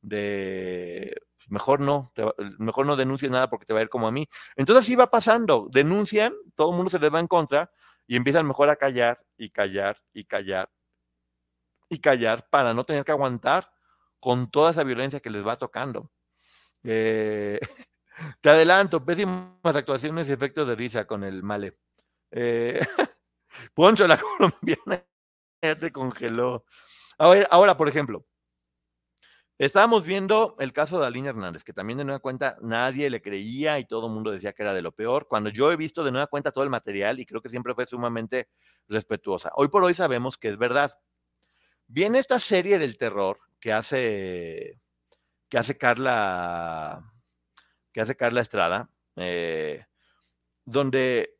A: de mejor no, mejor no denuncies nada porque te va a ir como a mí. Entonces así va pasando, denuncian, todo el mundo se les va en contra y empiezan mejor a callar y callar y callar y callar para no tener que aguantar con toda esa violencia que les va tocando. Eh, [laughs] te adelanto, pésimas actuaciones y efectos de risa con el male. Eh, [laughs] Poncho, la [laughs] colombiana ya te congeló. Ahora, ahora, por ejemplo, estábamos viendo el caso de Aline Hernández, que también de nueva cuenta nadie le creía y todo el mundo decía que era de lo peor, cuando yo he visto de nueva cuenta todo el material y creo que siempre fue sumamente respetuosa. Hoy por hoy sabemos que es verdad. Viene esta serie del terror que hace, que hace Carla, que hace Carla Estrada, eh, donde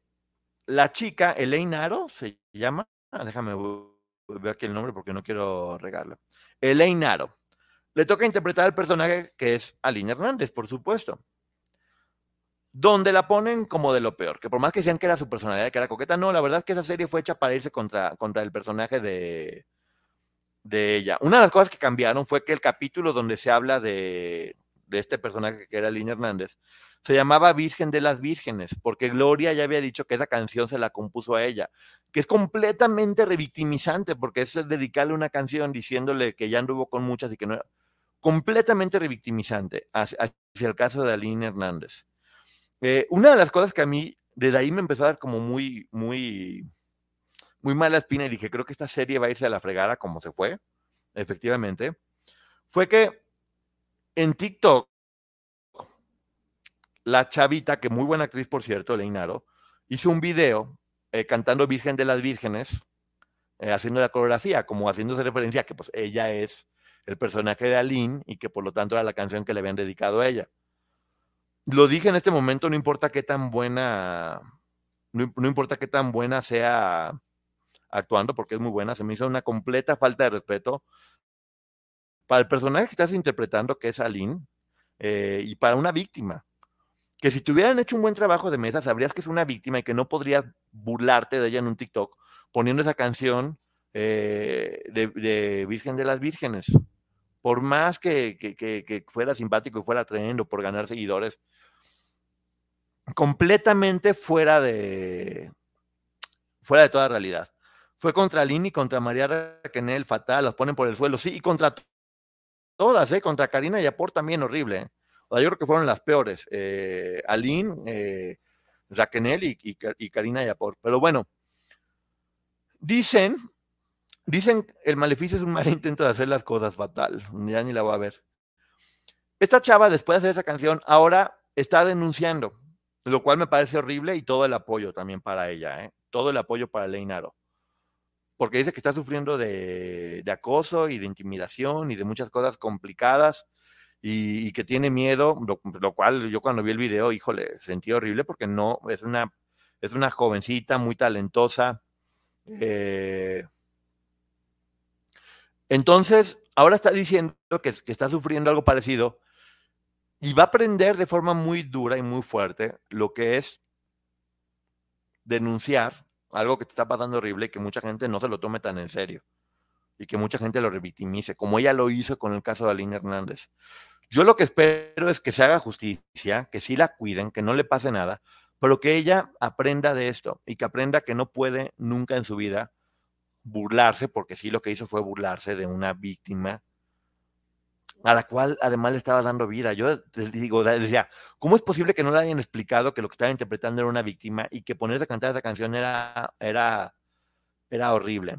A: la chica, Elaine Aro, se llama, ah, déjame veo aquí el nombre porque no quiero regarlo. Elaine Aro. Le toca interpretar al personaje que es Aline Hernández, por supuesto. Donde la ponen como de lo peor, que por más que sean que era su personalidad, que era coqueta, no, la verdad es que esa serie fue hecha para irse contra, contra el personaje de, de ella. Una de las cosas que cambiaron fue que el capítulo donde se habla de, de este personaje que era Aline Hernández, se llamaba Virgen de las Vírgenes, porque Gloria ya había dicho que esa canción se la compuso a ella, que es completamente revictimizante, porque es dedicarle una canción diciéndole que ya anduvo con muchas y que no era completamente revictimizante hacia, el caso de Aline Hernández. Eh, una de las cosas que a mí, desde ahí me empezó a dar como muy, muy, muy mala espina y dije, creo que esta serie va a irse a la fregada como se fue, efectivamente, fue que en TikTok la chavita, que muy buena actriz, por cierto, Leinaro, hizo un video eh, cantando Virgen de las Vírgenes, eh, haciendo la coreografía, como haciéndose referencia a que pues ella es el personaje de Aline y que por lo tanto era la canción que le habían dedicado a ella. Lo dije en este momento, no importa qué tan buena, no, no importa qué tan buena sea actuando, porque es muy buena, se me hizo una completa falta de respeto para el personaje que estás interpretando, que es Aline, eh, y para una víctima. Que si te hubieran hecho un buen trabajo de mesa, sabrías que es una víctima y que no podrías burlarte de ella en un TikTok poniendo esa canción eh, de, Virgen de las Vírgenes. Por más que, que, fuera simpático y fuera tremendo por ganar seguidores, completamente fuera de, fuera de toda realidad. Fue contra Lini, contra María Raquenel, fatal, los ponen por el suelo, sí, y contra todas, ¿eh? Contra Karina y Apor también horrible. ¿eh? O sea, yo creo que fueron las peores. Eh, Aline, eh, Raquenel y, y, Karina Yapor. Pero bueno, dicen, dicen el maleficio es un mal [laughs] intento de hacer las cosas fatal. Ya ni la voy a ver. Esta chava, después de hacer esa canción, ahora está denunciando, lo cual me parece horrible y todo el apoyo también para ella, ¿eh? todo el apoyo para Leinaro porque dice que está sufriendo de, acoso y de intimidación y de muchas cosas complicadas y, que tiene miedo, lo, cual yo cuando vi el video, híjole, sentí horrible porque no, es una, es una jovencita muy talentosa. Eh, entonces, ahora está diciendo que, que está sufriendo algo parecido y va a aprender de forma muy dura y muy fuerte lo que es denunciar algo que te está pasando horrible que mucha gente no se lo tome tan en serio y que mucha gente lo revictimice, como ella lo hizo con el caso de Aline Hernández. Yo lo que espero es que se haga justicia, que sí la cuiden, que no le pase nada, pero que ella aprenda de esto y que aprenda que no puede nunca en su vida burlarse, porque sí lo que hizo fue burlarse de una víctima a la cual además le estaba dando vida. Yo digo, decía, ¿cómo es posible que no le hayan explicado que lo que estaba interpretando era una víctima y que ponerse a cantar esa canción era, era, era horrible?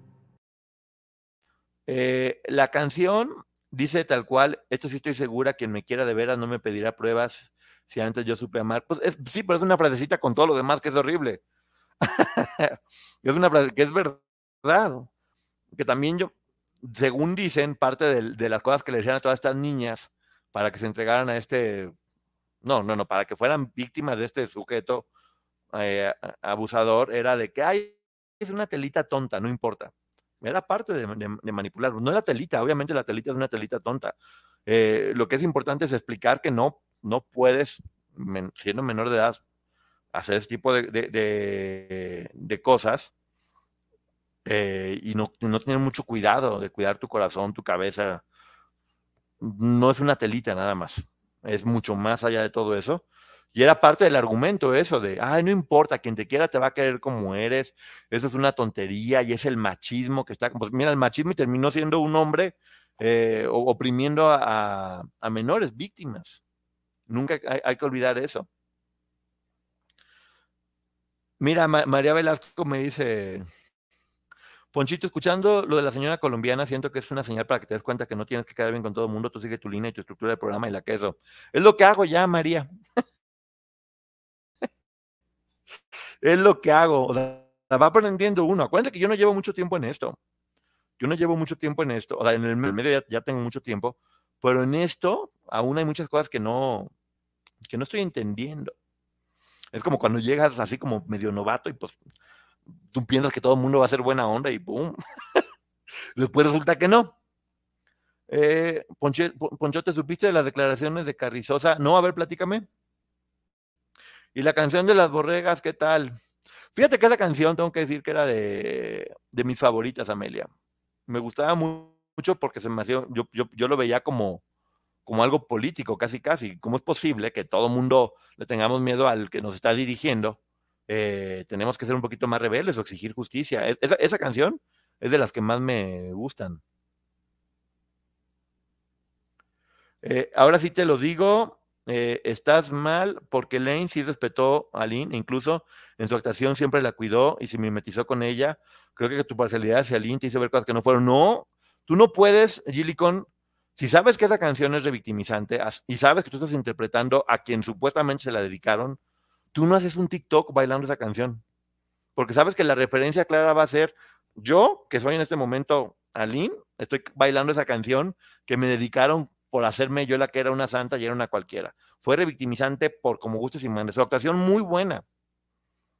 A: Eh, la canción dice tal cual, esto sí estoy segura, quien me quiera de veras no me pedirá pruebas si antes yo supe amar. Pues sí, pero es una frasecita con todo lo demás que es horrible. [laughs] es una frase que es verdad. Que también yo, según dicen, parte de, las cosas que le decían a todas estas niñas para que se entregaran a este, no, no, no, para que fueran víctimas de este sujeto eh, abusador, era de que, ay, es una telita tonta, no importa. Era parte de, manipular. No era telita, obviamente la telita es una telita tonta. Eh, lo que es importante es explicar que no, no puedes, siendo menor de edad, hacer ese tipo de, de, cosas eh, y no, no, tener mucho cuidado de cuidar tu corazón, tu cabeza. No es una telita nada más, es mucho más allá de todo eso. Y era parte del argumento eso de, ay, no importa, quien te quiera te va a querer como eres, eso es una tontería y es el machismo que está, pues mira, el machismo y terminó siendo un hombre eh, oprimiendo a, menores víctimas. Nunca hay, que olvidar eso. Mira, María Velasco me dice, Ponchito, escuchando lo de la señora colombiana, siento que es una señal para que te des cuenta que no tienes que quedar bien con todo el mundo, tú sigue tu línea y tu estructura de programa y la queso. Es lo que hago ya, María. Es lo que hago. O sea, va aprendiendo uno. Acuérdense que yo no llevo mucho tiempo en esto. Yo no llevo mucho tiempo en esto. O sea, en el medio ya, tengo mucho tiempo. Pero en esto aún hay muchas cosas que no, que no estoy entendiendo. Es como cuando llegas así como medio novato y pues tú piensas que todo el mundo va a ser buena onda y ¡pum! [laughs] Después resulta que no. Eh, Poncho, ¿te supiste de las declaraciones de Carrizosa? No, a ver, platícame. Y la canción de las borregas, ¿qué tal? Fíjate que esa canción tengo que decir que era de, mis favoritas, Amelia. Me gustaba mucho porque se me hacía, yo, yo, lo veía como, como algo político, casi casi. ¿Cómo es posible que todo mundo le tengamos miedo al que nos está dirigiendo? Eh, tenemos que ser un poquito más rebeldes o exigir justicia. Esa, esa canción es de las que más me gustan. Eh, ahora sí te lo digo, eh, estás mal porque Lane sí respetó a Lynn, incluso en su actuación siempre la cuidó y se mimetizó con ella. Creo que tu parcialidad hacia Lynn te hizo ver cosas que no fueron. No, tú no puedes, Gillicon, Si sabes que esa canción es revictimizante y sabes que tú estás interpretando a quien supuestamente se la dedicaron, tú no haces un TikTok bailando esa canción. Porque sabes que la referencia clara va a ser yo, que soy en este momento Aline, estoy bailando esa canción que me dedicaron por hacerme yo la que era una santa y era una cualquiera. Fue revictimizante por como gustos y mandes. Su actuación muy buena,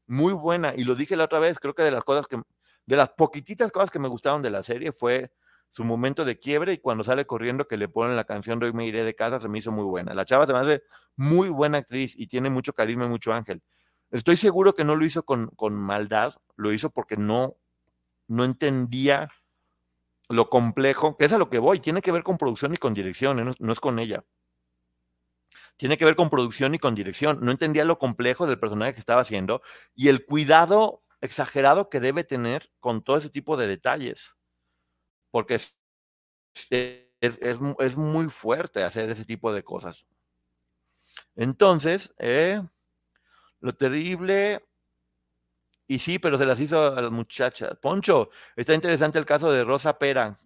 A: muy buena. Y lo dije la otra vez, creo que de las cosas que, de las poquititas cosas que me gustaron de la serie fue su momento de quiebre y cuando sale corriendo que le ponen la canción de Hoy me iré de casa se me hizo muy buena. La chava se me muy buena actriz y tiene mucho carisma y mucho ángel. Estoy seguro que no lo hizo con, con maldad, lo hizo porque no, no entendía lo complejo, que es a lo que voy, tiene que ver con producción y con dirección, ¿eh? no, es con ella. Tiene que ver con producción y con dirección. No entendía lo complejo del personaje que estaba haciendo y el cuidado exagerado que debe tener con todo ese tipo de detalles. Porque es, es, muy fuerte hacer ese tipo de cosas. Entonces, eh, lo terrible y sí, pero se las hizo a las muchachas. Poncho, está interesante el caso de Rosa Pera.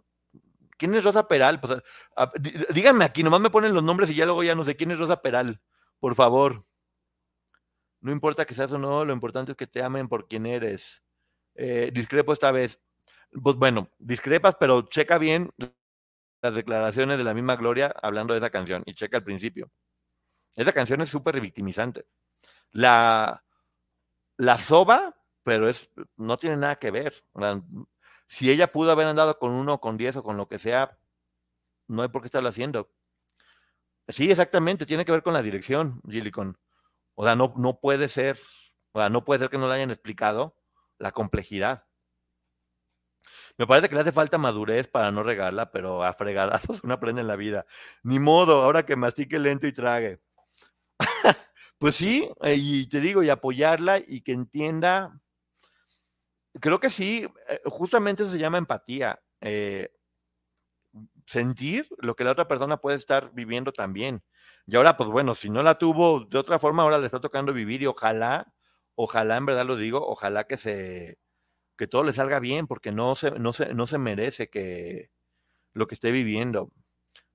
A: ¿Quién es Rosa Peral? Pues, díganme aquí, nomás me ponen los nombres y ya luego ya no sé quién es Rosa Peral. Por favor. No importa que seas o no, lo importante es que te amen por quien eres. Eh, discrepo esta vez. Pues bueno, discrepas, pero checa bien las declaraciones de la misma Gloria hablando de esa canción y checa al principio. Esa canción es súper revictimizante. La, la soba pero es, no tiene nada que ver. Si ella pudo haber andado con uno, con diez o con lo que sea, no hay por qué estarlo haciendo. Sí, exactamente, tiene que ver con la dirección, Gillicon. O sea, no, no puede ser, o sea, no puede ser que no le hayan explicado la complejidad. Me parece que le hace falta madurez para no regarla, pero a fregadazos [laughs] uno aprende en la vida. Ni modo, ahora que mastique lento y trague. [laughs] pues sí, eh, y te digo, y apoyarla y que entienda Creo que sí, eh, justamente eso se llama empatía. Eh, sentir lo que la otra persona puede estar viviendo también. Y ahora, pues bueno, si no la tuvo de otra forma, ahora le está tocando vivir y ojalá, ojalá, en verdad lo digo, ojalá que se, que todo le salga bien, porque no se, no se, no se merece que lo que esté viviendo.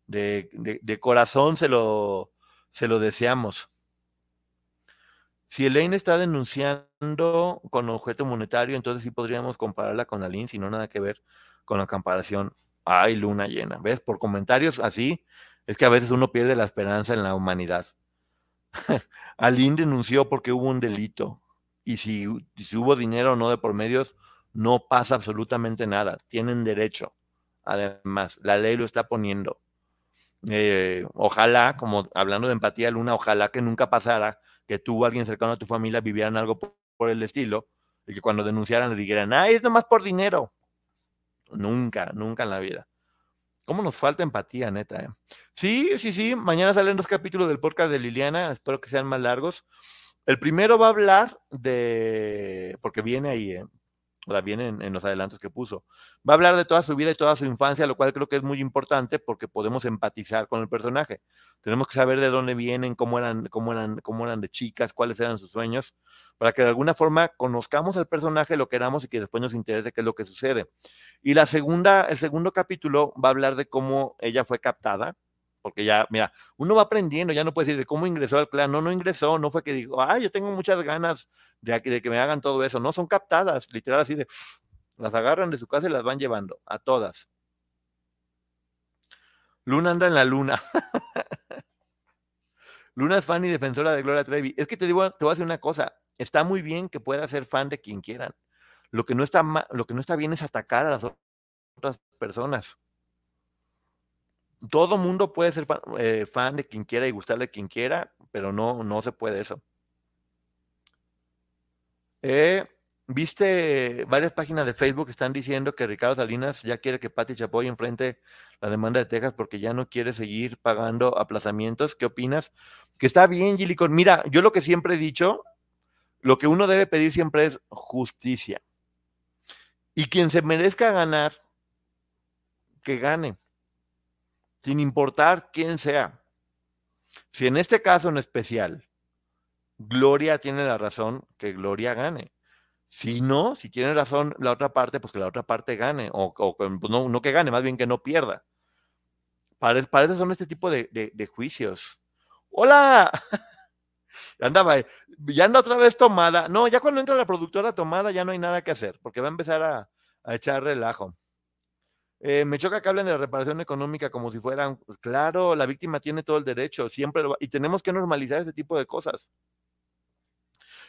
A: De, de corazón se lo, se lo deseamos. Si Elaine está denunciando con objeto monetario, entonces sí podríamos compararla con Aline, si no nada que ver con la comparación. Ay, luna llena. ¿Ves? Por comentarios así, es que a veces uno pierde la esperanza en la humanidad. [laughs] Aline denunció porque hubo un delito. Y si, hubo dinero o no de por medios, no pasa absolutamente nada. Tienen derecho. Además, la ley lo está poniendo. Eh, ojalá, como hablando de empatía, Luna, ojalá que nunca pasara que tú o alguien cercano a tu familia vivieran algo por, el estilo y que cuando denunciaran les dijeran, ah, es nomás por dinero. Nunca, nunca en la vida. ¿Cómo nos falta empatía, neta? Eh? Sí, sí, sí. Mañana salen dos capítulos del podcast de Liliana. Espero que sean más largos. El primero va a hablar de. Porque viene ahí, ¿eh? Sea, viene en, los adelantos que puso. Va a hablar de toda su vida y toda su infancia, lo cual creo que es muy importante porque podemos empatizar con el personaje. Tenemos que saber de dónde vienen, cómo eran, cómo eran, cómo eran de chicas, cuáles eran sus sueños, para que de alguna forma conozcamos al personaje, lo queramos y que después nos interese qué es lo que sucede. Y la segunda, el segundo capítulo va a hablar de cómo ella fue captada, porque ya, mira, uno va aprendiendo, ya no puede decir de cómo ingresó al clan, no, no ingresó, no fue que dijo, ah, yo tengo muchas ganas de, de que me hagan todo eso, no, son captadas, literal así de, las agarran de su casa y las van llevando, a todas. Luna anda en la luna. [laughs] Luna es fan y defensora de Gloria Trevi. Es que te digo, te voy a decir una cosa, está muy bien que pueda ser fan de quien quieran. Lo que no está, lo que no está bien es atacar a las otras personas todo mundo puede ser eh, fan, de quien quiera y gustarle a quien quiera, pero no, no se puede eso. Eh, Viste varias páginas de Facebook que están diciendo que Ricardo Salinas ya quiere que Pati Chapoy enfrente la demanda de Texas porque ya no quiere seguir pagando aplazamientos. ¿Qué opinas? Que está bien, Gilicon. Mira, yo lo que siempre he dicho, lo que uno debe pedir siempre es justicia. Y quien se merezca ganar, que gane sin importar quién sea. Si en este caso en especial Gloria tiene la razón, que Gloria gane. Si no, si tiene razón la otra parte, pues que la otra parte gane, o, pues no, que gane, más bien que no pierda. Para, para son este tipo de, juicios. ¡Hola! [laughs] Andaba, ya anda otra vez tomada. No, ya cuando entra la productora tomada ya no hay nada que hacer, porque va a empezar a echar relajo. Eh, me choca que hablen de la reparación económica como si fueran, pues, claro, la víctima tiene todo el derecho, siempre lo va- y tenemos que normalizar ese tipo de cosas.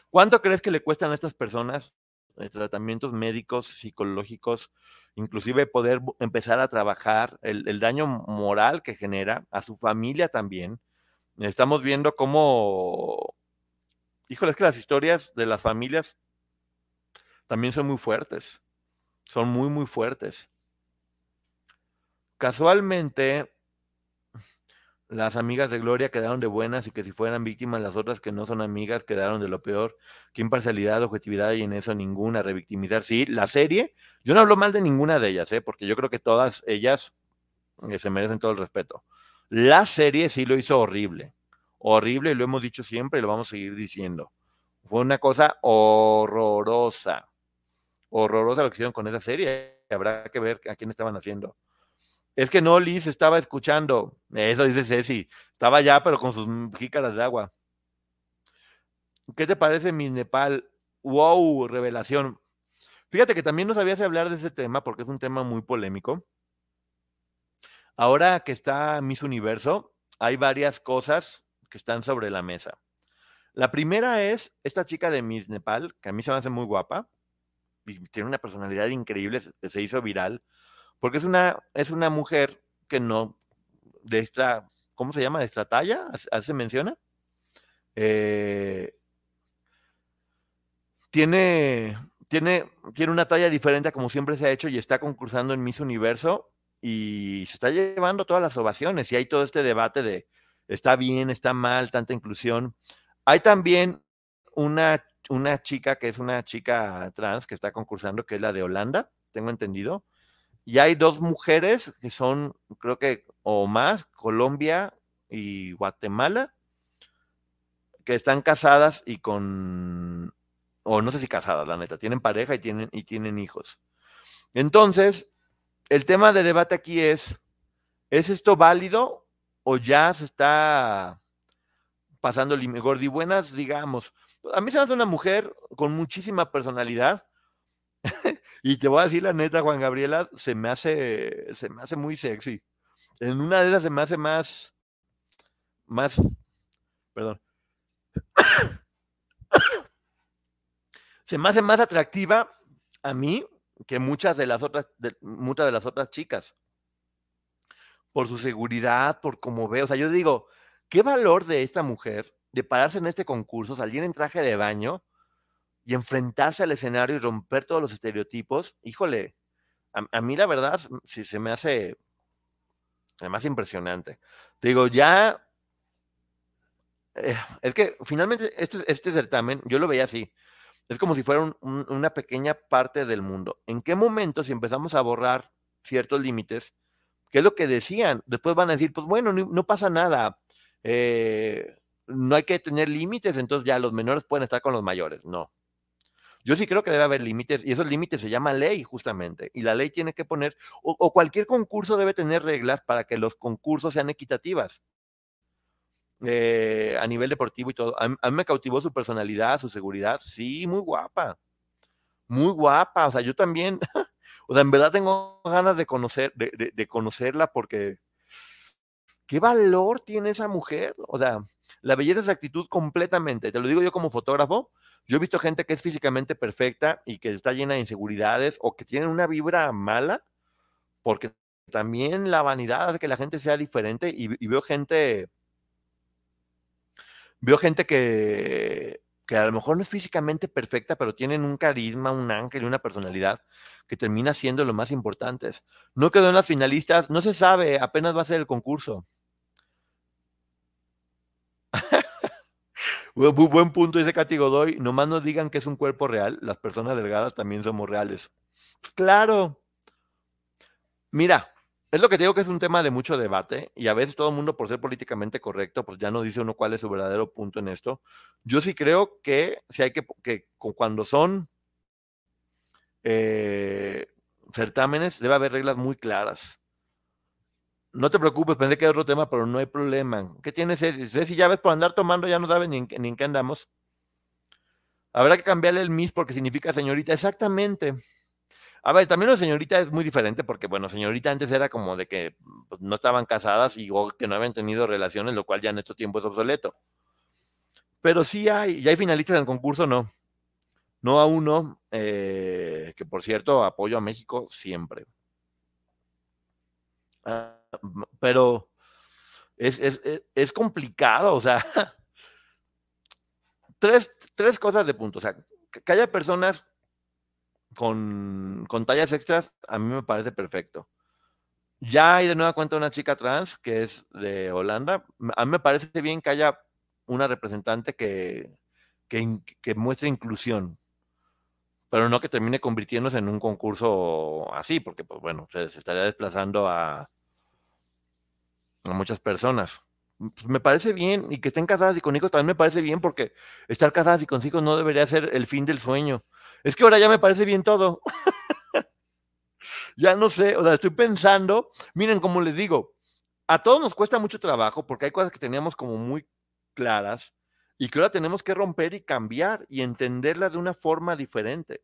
A: ¿Cuánto crees que le cuestan a estas personas eh, tratamientos médicos, psicológicos, inclusive poder empezar a trabajar, el, el daño moral que genera a su familia también? Estamos viendo cómo, híjole, es que las historias de las familias también son muy fuertes, son muy, muy fuertes. Casualmente, las amigas de Gloria quedaron de buenas y que si fueran víctimas, las otras que no son amigas quedaron de lo peor. ¿Qué imparcialidad, objetividad hay en eso? Ninguna. Revictimizar. Sí, la serie, yo no hablo mal de ninguna de ellas, ¿eh? porque yo creo que todas ellas eh, se merecen todo el respeto. La serie sí lo hizo horrible. Horrible, y lo hemos dicho siempre y lo vamos a seguir diciendo. Fue una cosa horrorosa. Horrorosa lo que hicieron con esa serie. Habrá que ver a quién estaban haciendo. Es que no, Liz estaba escuchando. Eso dice Ceci. Estaba allá, pero con sus jícaras de agua. ¿Qué te parece mi Nepal? Wow, revelación. Fíjate que también no sabías hablar de ese tema porque es un tema muy polémico. Ahora que está Miss Universo, hay varias cosas que están sobre la mesa. La primera es esta chica de Miss Nepal, que a mí se me hace muy guapa y tiene una personalidad increíble, se hizo viral, porque es una, es una mujer que no, de esta, ¿cómo se llama? ¿De esta talla? ¿Así se menciona? Eh, tiene, tiene, tiene una talla diferente como siempre se ha hecho y está concursando en Miss Universo y se está llevando todas las ovaciones y hay todo este debate de está bien, está mal, tanta inclusión. Hay también una, una chica que es una chica trans que está concursando, que es la de Holanda, tengo entendido. Y hay dos mujeres que son, creo que, o más, Colombia y Guatemala, que están casadas y con, o no sé si casadas, la neta, tienen pareja y tienen, y tienen hijos. Entonces, el tema de debate aquí es, ¿es esto válido o ya se está pasando el límite? Gordibuenas, digamos. A mí se me hace una mujer con muchísima personalidad. Y te voy a decir la neta, Juan Gabriela, se me hace, se me hace muy sexy. En una de esas se me hace más, más, perdón. se me hace más atractiva a mí que muchas de las otras, muchas de las otras chicas. Por su seguridad, por cómo ve. O sea, yo digo, ¿qué valor de esta mujer de pararse en este concurso, salir en traje de baño y enfrentarse al escenario y romper todos los estereotipos? Híjole, a, mí la verdad sí se me hace, hace impresionante. Te digo, ya eh, es que finalmente este, este, certamen, yo lo veía así, es como si fuera un, un, una pequeña parte del mundo. ¿En qué momento si empezamos a borrar ciertos límites? ¿Qué es lo que decían? Después van a decir, pues bueno, no, no pasa nada, eh, no hay que tener límites, entonces ya los menores pueden estar con los mayores. No. Yo sí creo que debe haber límites y esos límites se llama ley justamente. Y la ley tiene que poner, o, o cualquier concurso debe tener reglas para que los concursos sean equitativas eh, a nivel deportivo y todo. A, a, mí me cautivó su personalidad, su seguridad. Sí, muy guapa. Muy guapa. O sea, yo también, [laughs] o sea, en verdad tengo ganas de conocer, de, de, de, conocerla porque qué valor tiene esa mujer. O sea, la belleza es actitud completamente. Te lo digo yo como fotógrafo. Yo he visto gente que es físicamente perfecta y que está llena de inseguridades o que tienen una vibra mala, porque también la vanidad hace que la gente sea diferente y, veo gente veo gente que, que, a lo mejor no es físicamente perfecta, pero tienen un carisma, un ángel y una personalidad que termina siendo lo más importantes. No quedó en las finalistas, no se sabe, apenas va a ser el concurso. [laughs] Buen punto, dice Katy Godoy. Nomás no digan que es un cuerpo real. Las personas delgadas también somos reales. Pues claro. Mira, es lo que te digo que es un tema de mucho debate y a veces todo el mundo por ser políticamente correcto, pues ya no dice uno cuál es su verdadero punto en esto. Yo sí creo que si hay que, que cuando son eh, certámenes debe haber reglas muy claras. No te preocupes, pensé que era otro tema, pero no hay problema. ¿Qué tienes, Ceci? Ya ves, por andar tomando ya no sabes ni en qué andamos. Habrá que cambiarle el Miss porque significa señorita. Exactamente. A ver, también la señorita es muy diferente porque, bueno, señorita antes era como de que pues, no estaban casadas y que no habían tenido relaciones, lo cual ya en estos tiempos es obsoleto. Pero sí hay, ya hay finalistas en el concurso, no. No a uno, eh, que por cierto, apoyo a México siempre. Ah, pero es, es complicado, o sea, [laughs] tres, tres cosas de punto. O sea, que haya personas con, con tallas extras, a mí me parece perfecto. Ya hay de nueva cuenta una chica trans que es de Holanda. A mí me parece bien que haya una representante que, que, muestre inclusión, pero no que termine convirtiéndose en un concurso así, porque, pues bueno, se, estaría desplazando a, a muchas personas. Pues, me parece bien, y que estén casadas y con hijos también me parece bien, porque estar casadas y con hijos no debería ser el fin del sueño. Es que ahora ya me parece bien todo. [laughs] ya no sé, o sea, estoy pensando, miren, como les digo, a todos nos cuesta mucho trabajo porque hay cosas que teníamos como muy claras y que ahora tenemos que romper y cambiar y entenderlas de una forma diferente.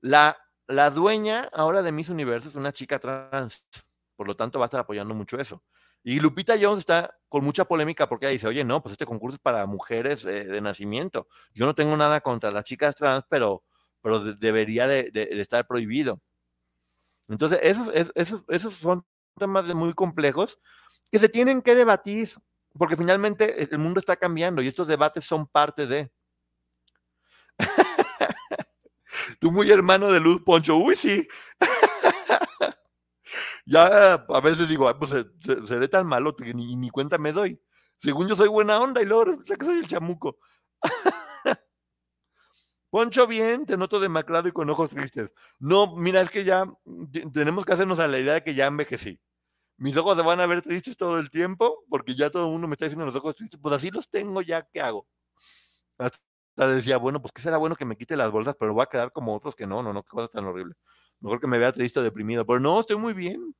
A: La, la dueña ahora de Miss Universo es una chica trans, por lo tanto va a estar apoyando mucho eso. Y Lupita Jones está con mucha polémica porque ella dice, oye, no, pues este concurso es para mujeres eh, de nacimiento. Yo no tengo nada contra las chicas trans, pero, pero debería de, estar prohibido. Entonces, esos, esos, esos son temas muy complejos que se tienen que debatir, porque finalmente el mundo está cambiando y estos debates son parte de... [laughs] Tú muy hermano de Luz Poncho. Uy, sí. [laughs] ya a veces digo, pues seré tan malo que ni, ni, cuenta me doy. Según yo soy buena onda y luego resulta que soy el chamuco. [laughs] Poncho, bien, te noto demacrado y con ojos tristes. No, mira, es que ya tenemos que hacernos a la idea de que ya envejecí. Mis ojos se van a ver tristes todo el tiempo porque ya todo el mundo me está diciendo los ojos tristes. Pues así los tengo ya, ¿qué hago? Hasta decía, bueno, pues que será bueno que me quite las bolsas, pero voy a quedar como otros que no, no, no, qué cosa tan horrible. Mejor que me vea triste deprimido, pero no, estoy muy bien.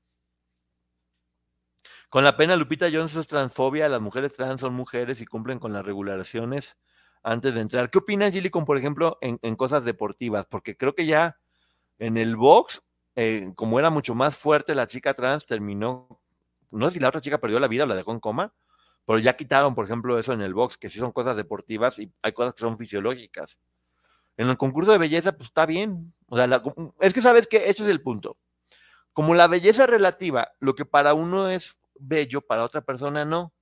A: Con la pena, Lupita Jones es transfobia, las mujeres trans son mujeres y cumplen con las regulaciones antes de entrar. ¿Qué opina Gillicon, por ejemplo, en, cosas deportivas? Porque creo que ya en el box, eh, como era mucho más fuerte la chica trans, terminó, no sé si la otra chica perdió la vida o la dejó en coma, pero ya quitaron, por ejemplo, eso en el box, que sí son cosas deportivas y hay cosas que son fisiológicas. En el concurso de belleza, pues está bien. O sea, es que sabes que ese es el punto. Como la belleza relativa, lo que para uno es bello, para otra persona no.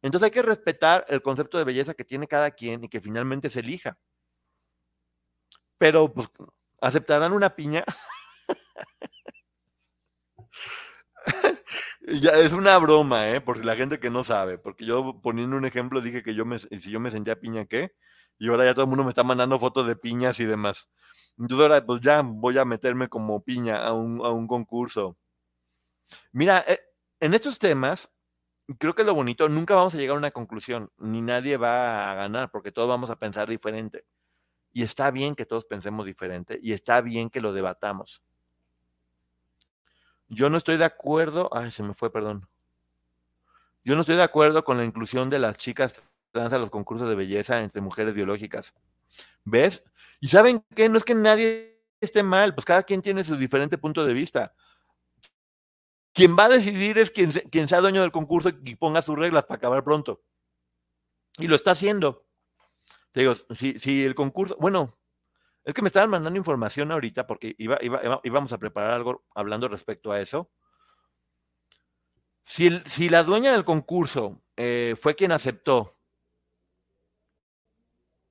A: Entonces hay que respetar el concepto de belleza que tiene cada quien y que finalmente se elija. Pero, pues, ¿aceptarán una piña? [laughs] Ya, es una broma, ¿eh? Porque la gente que no sabe, porque yo poniendo un ejemplo dije que yo me, si yo me sentía piña, ¿qué? Y ahora ya todo el mundo me está mandando fotos de piñas y demás. Entonces ahora pues ya voy a meterme como piña a un, a un concurso. Mira, eh, en estos temas, creo que lo bonito, nunca vamos a llegar a una conclusión, ni nadie va a ganar, porque todos vamos a pensar diferente. Y está bien que todos pensemos diferente, y está bien que lo debatamos. Yo no estoy de acuerdo, ay, se me fue, perdón. Yo no estoy de acuerdo con la inclusión de las chicas trans a los concursos de belleza entre mujeres biológicas. ¿Ves? Y saben qué, no es que nadie esté mal, pues cada quien tiene su diferente punto de vista. Quien va a decidir es quien, sea dueño del concurso y ponga sus reglas para acabar pronto. Y lo está haciendo. Te digo, si el concurso, bueno, es que me estaban mandando información ahorita porque íbamos a preparar algo hablando respecto a eso. Si, la dueña del concurso eh, fue quien aceptó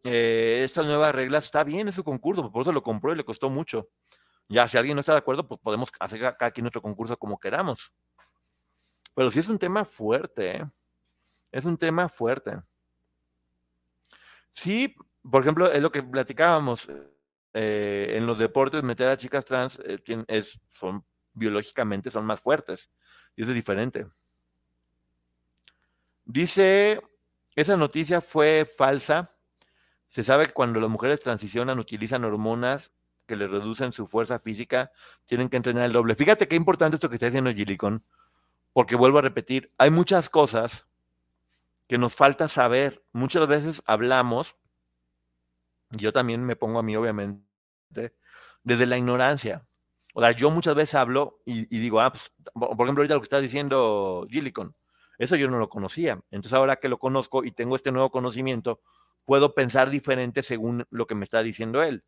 A: eh, estas nuevas reglas, está bien, es su concurso, por eso lo compró y le costó mucho. Ya, si alguien no está de acuerdo, pues podemos hacer cada quien nuestro concurso como queramos. Pero sí es un tema fuerte, ¿eh? Es un tema fuerte. Sí, por ejemplo, es lo que platicábamos. Eh, en los deportes, meter a chicas trans eh, es, son biológicamente son más fuertes. Y eso es diferente. Dice, esa noticia fue falsa. Se sabe que cuando las mujeres transicionan, utilizan hormonas que le reducen su fuerza física, tienen que entrenar el doble. Fíjate qué importante esto que está diciendo Gilicón, porque vuelvo a repetir, hay muchas cosas que nos falta saber. Muchas veces hablamos, yo también me pongo a mí, obviamente, desde la ignorancia. O sea, yo muchas veces hablo y, digo, ah, pues, por ejemplo, ahorita lo que está diciendo Gillicon, eso yo no lo conocía. Entonces, ahora que lo conozco y tengo este nuevo conocimiento, puedo pensar diferente según lo que me está diciendo él.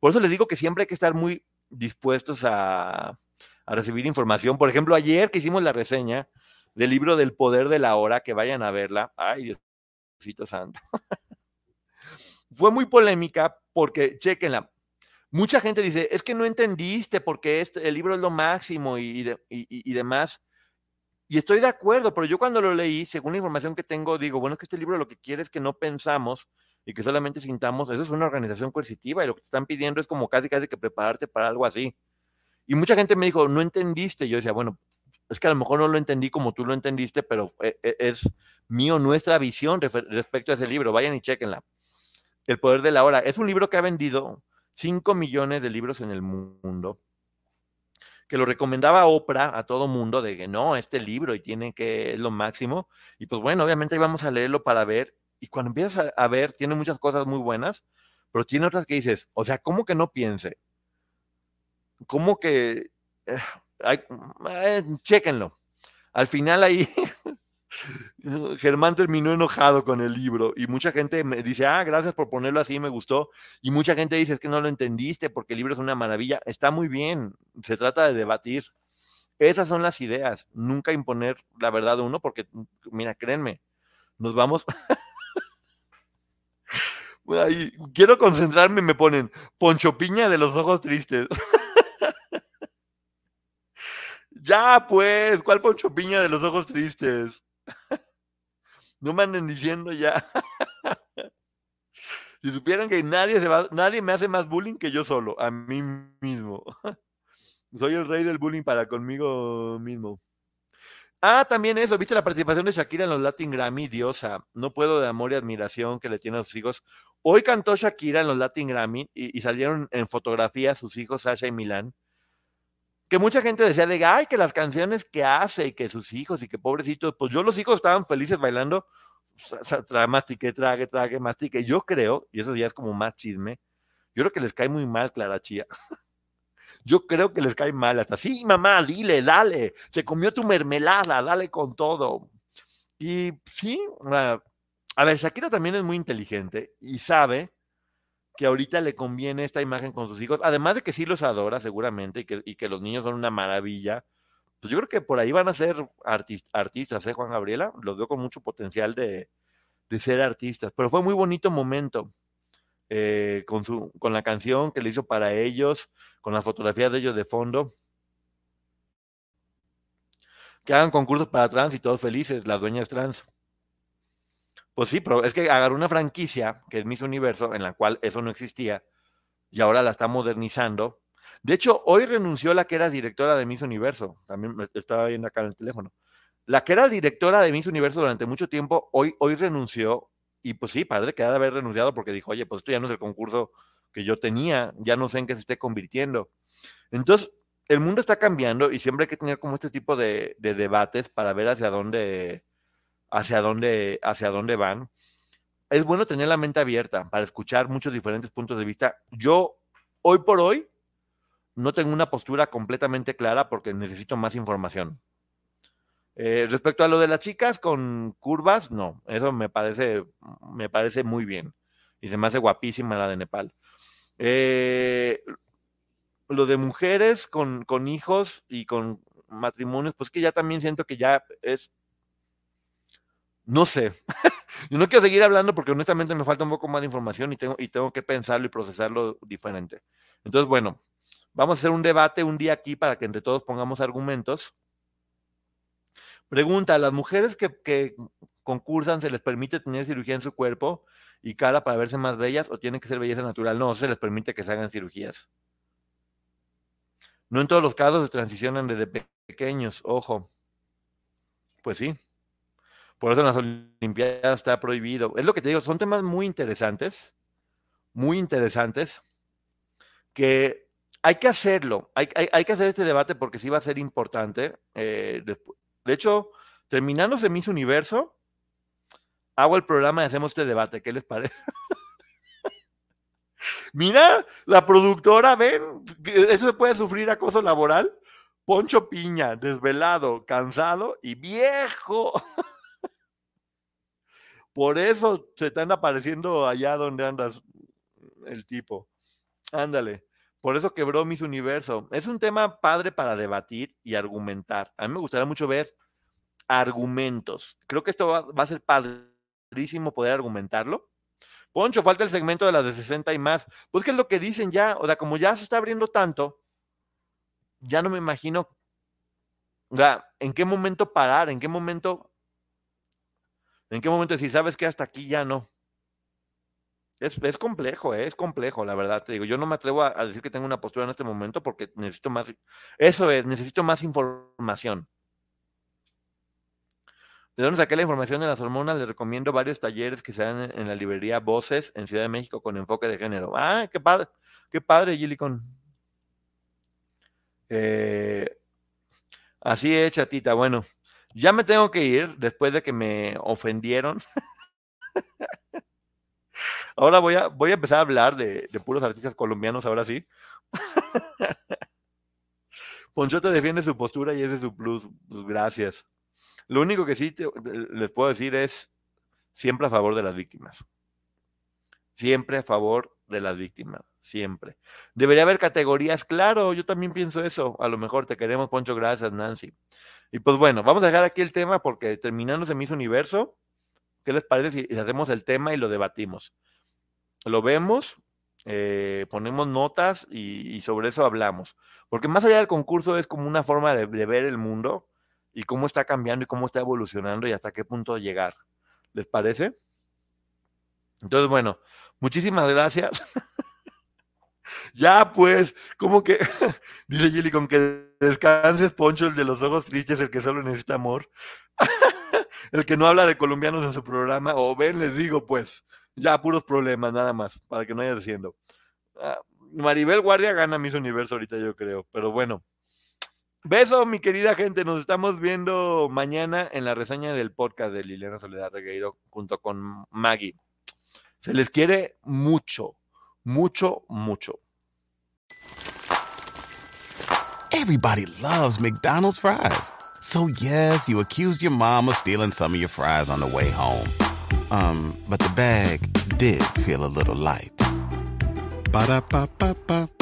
A: Por eso les digo que siempre hay que estar muy dispuestos a, a recibir información. Por ejemplo, ayer que hicimos la reseña, del libro del poder de la hora, que vayan a verla. Ay, Diosito santo. [laughs] Fue muy polémica porque, chequenla, mucha gente dice, es que no entendiste porque este, el libro es lo máximo y, y, demás. Y estoy de acuerdo, pero yo cuando lo leí, según la información que tengo, digo, bueno, es que este libro lo que quiere es que no pensamos y que solamente sintamos, eso es una organización coercitiva y lo que te están pidiendo es como casi casi que prepararte para algo así. Y mucha gente me dijo, no entendiste. Yo decía, bueno, es que a lo mejor no lo entendí como tú lo entendiste, pero e, e, es mío nuestra visión respecto a ese libro. Vayan y chequenla. El poder de la hora. Es un libro que ha vendido 5 millones de libros en el mundo, que lo recomendaba Oprah a todo mundo de que no, este libro y tiene que, es lo máximo. Y pues bueno, obviamente vamos a leerlo para ver. Y cuando empiezas a, ver, tiene muchas cosas muy buenas, pero tiene otras que dices, o sea, ¿cómo que no piense? ¿Cómo que... Eh, eh, chéquenlo. Al final ahí [laughs] [laughs] Germán terminó enojado con el libro y mucha gente me dice, ah, gracias por ponerlo así, me gustó. Y mucha gente dice, es que no lo entendiste porque el libro es una maravilla. Está muy bien, se trata de debatir. Esas son las ideas, nunca imponer la verdad de uno porque, mira, créanme, nos vamos... [laughs] quiero concentrarme, me ponen Poncho Piña de los ojos tristes. [laughs] Ya, pues, ¿cuál Poncho Piña de los ojos tristes? [laughs] no me anden diciendo ya. [laughs] si supieran que nadie, nadie me hace más bullying que yo solo, a mí mismo. [laughs] Soy el rey del bullying para conmigo mismo. Ah, también eso, ¿viste la participación de Shakira en los Latin Grammy? Diosa, no puedo de amor y admiración que le tiene a sus hijos. Hoy cantó Shakira en los Latin Grammy y, y salieron en fotografía sus hijos Sasha y Milán que mucha gente decía de, ay, que las canciones que hace y que sus hijos y que pobrecitos, pues yo los hijos estaban felices bailando, mastique, trague, trague, mastique. Yo creo, y eso ya es como más chisme, yo creo que les cae muy mal Clara Chía. [laughs] Yo creo que les cae mal hasta, sí, mamá, dile, dale, se comió tu mermelada, dale con todo. Y sí, a ver, Shakira también es muy inteligente y sabe que ahorita le conviene esta imagen con sus hijos, además de que sí los adora seguramente y que, y que los niños son una maravilla, pues yo creo que por ahí van a ser artistas, ¿eh, Juan Gabriela? Los veo con mucho potencial de, ser artistas, pero fue muy bonito momento eh, con, su, con la canción que le hizo para ellos, con las fotografías de ellos de fondo. Que hagan concursos para trans y todos felices, las dueñas trans. Pues sí, pero es que agarró una franquicia que es Miss Universo, en la cual eso no existía, y ahora la está modernizando. De hecho, hoy renunció la que era directora de Miss Universo, también estaba viendo acá en el teléfono. La que era directora de Miss Universo durante mucho tiempo, hoy, hoy renunció, y pues sí, parece que ha de haber renunciado porque dijo, oye, pues esto ya no es el concurso que yo tenía, ya no sé en qué se esté convirtiendo. Entonces, el mundo está cambiando y siempre hay que tener como este tipo de debates para ver hacia dónde, hacia dónde, hacia dónde van. Es bueno tener la mente abierta para escuchar muchos diferentes puntos de vista. Yo, hoy por hoy, no tengo una postura completamente clara porque necesito más información. Eh, respecto a lo de las chicas con curvas, no, eso me parece, me parece muy bien. Y se me hace guapísima la de Nepal. Eh, lo de mujeres con, con hijos y con matrimonios, pues que ya también siento que ya es no sé. [laughs] Yo no quiero seguir hablando porque honestamente me falta un poco más de información y tengo, y tengo que pensarlo y procesarlo diferente. Entonces, bueno, Vamos a hacer un debate un día aquí para que entre todos pongamos argumentos. Pregunta, ¿a las mujeres que, que concursan se les permite tener cirugía en su cuerpo y cara para verse más bellas o tiene que ser belleza natural? No, se les permite que se hagan cirugías. No en todos los casos se transicionan desde pequeños, ojo. Pues sí. Por eso en las Olimpiadas está prohibido. Es lo que te digo, son temas muy interesantes, muy interesantes, que hay que hacerlo, hay, hay, que hacer este debate porque sí va a ser importante. Eh, de, hecho, terminándose Miss Universo, hago el programa y hacemos este debate. ¿Qué les parece? [laughs] Mira, la productora, ven, eso se puede sufrir acoso laboral. Poncho Piña, desvelado, cansado y viejo. [laughs] Por eso se están apareciendo allá donde andas el tipo. Ándale. Por eso quebró Miss Universo. Es un tema padre para debatir y argumentar. A mí me gustaría mucho ver argumentos. Creo que esto va, a ser padrísimo poder argumentarlo. Poncho, falta el segmento de las de 60 y más. Pues que es lo que dicen ya, o sea, como ya se está abriendo tanto, ya no me imagino, en qué momento parar, en qué momento, en qué momento decir, sabes que hasta aquí ya no. Es, complejo, ¿eh? es complejo, la verdad. Te digo, yo no me atrevo a, decir que tengo una postura en este momento porque necesito más. Eso es, necesito más información. ¿De dónde saqué la información de las hormonas? Les recomiendo varios talleres que se dan en, la librería Voces en Ciudad de México con enfoque de género. Ah, qué padre, qué padre, Gilicon. Eh, así es, chatita. Bueno, ya me tengo que ir después de que me ofendieron. Ahora voy a, voy a empezar a hablar de, puros artistas colombianos, ahora sí. Ponchote defiende su postura y ese es su plus. Pues gracias. Lo único que sí les puedo decir es siempre a favor de las víctimas. Siempre a favor de las víctimas. Siempre. Debería haber categorías, claro, yo también pienso eso. A lo mejor te queremos, Poncho, gracias, Nancy. Y pues bueno, vamos a dejar aquí el tema porque terminando se me hizo universo. ¿Qué les parece si hacemos el tema y lo debatimos? Lo vemos, eh, ponemos notas y, sobre eso hablamos. Porque más allá del concurso es como una forma de, ver el mundo y cómo está cambiando y cómo está evolucionando y hasta qué punto llegar. ¿Les parece? Entonces, bueno, muchísimas gracias. [laughs] ya, pues, como que, [laughs] dice Gilly, con que descanses, Poncho, el de los ojos tristes, el que solo necesita amor [laughs] el que no habla de colombianos en su programa, o ven, les digo, pues, ya puros problemas, nada más, para que no vaya diciendo. Ah, Maribel Guardia gana Miss Universo ahorita, yo creo, pero bueno. Beso, mi querida gente. Nos estamos viendo mañana en la reseña del podcast de Liliana Soledad Regueiro junto con Maggie. Se les quiere mucho, mucho, mucho.
D: Everybody loves McDonald's fries. So, yes, you accused your mom of stealing some of your fries on the way home. Um, but the bag did feel a little light. Ba-da-ba-ba-ba.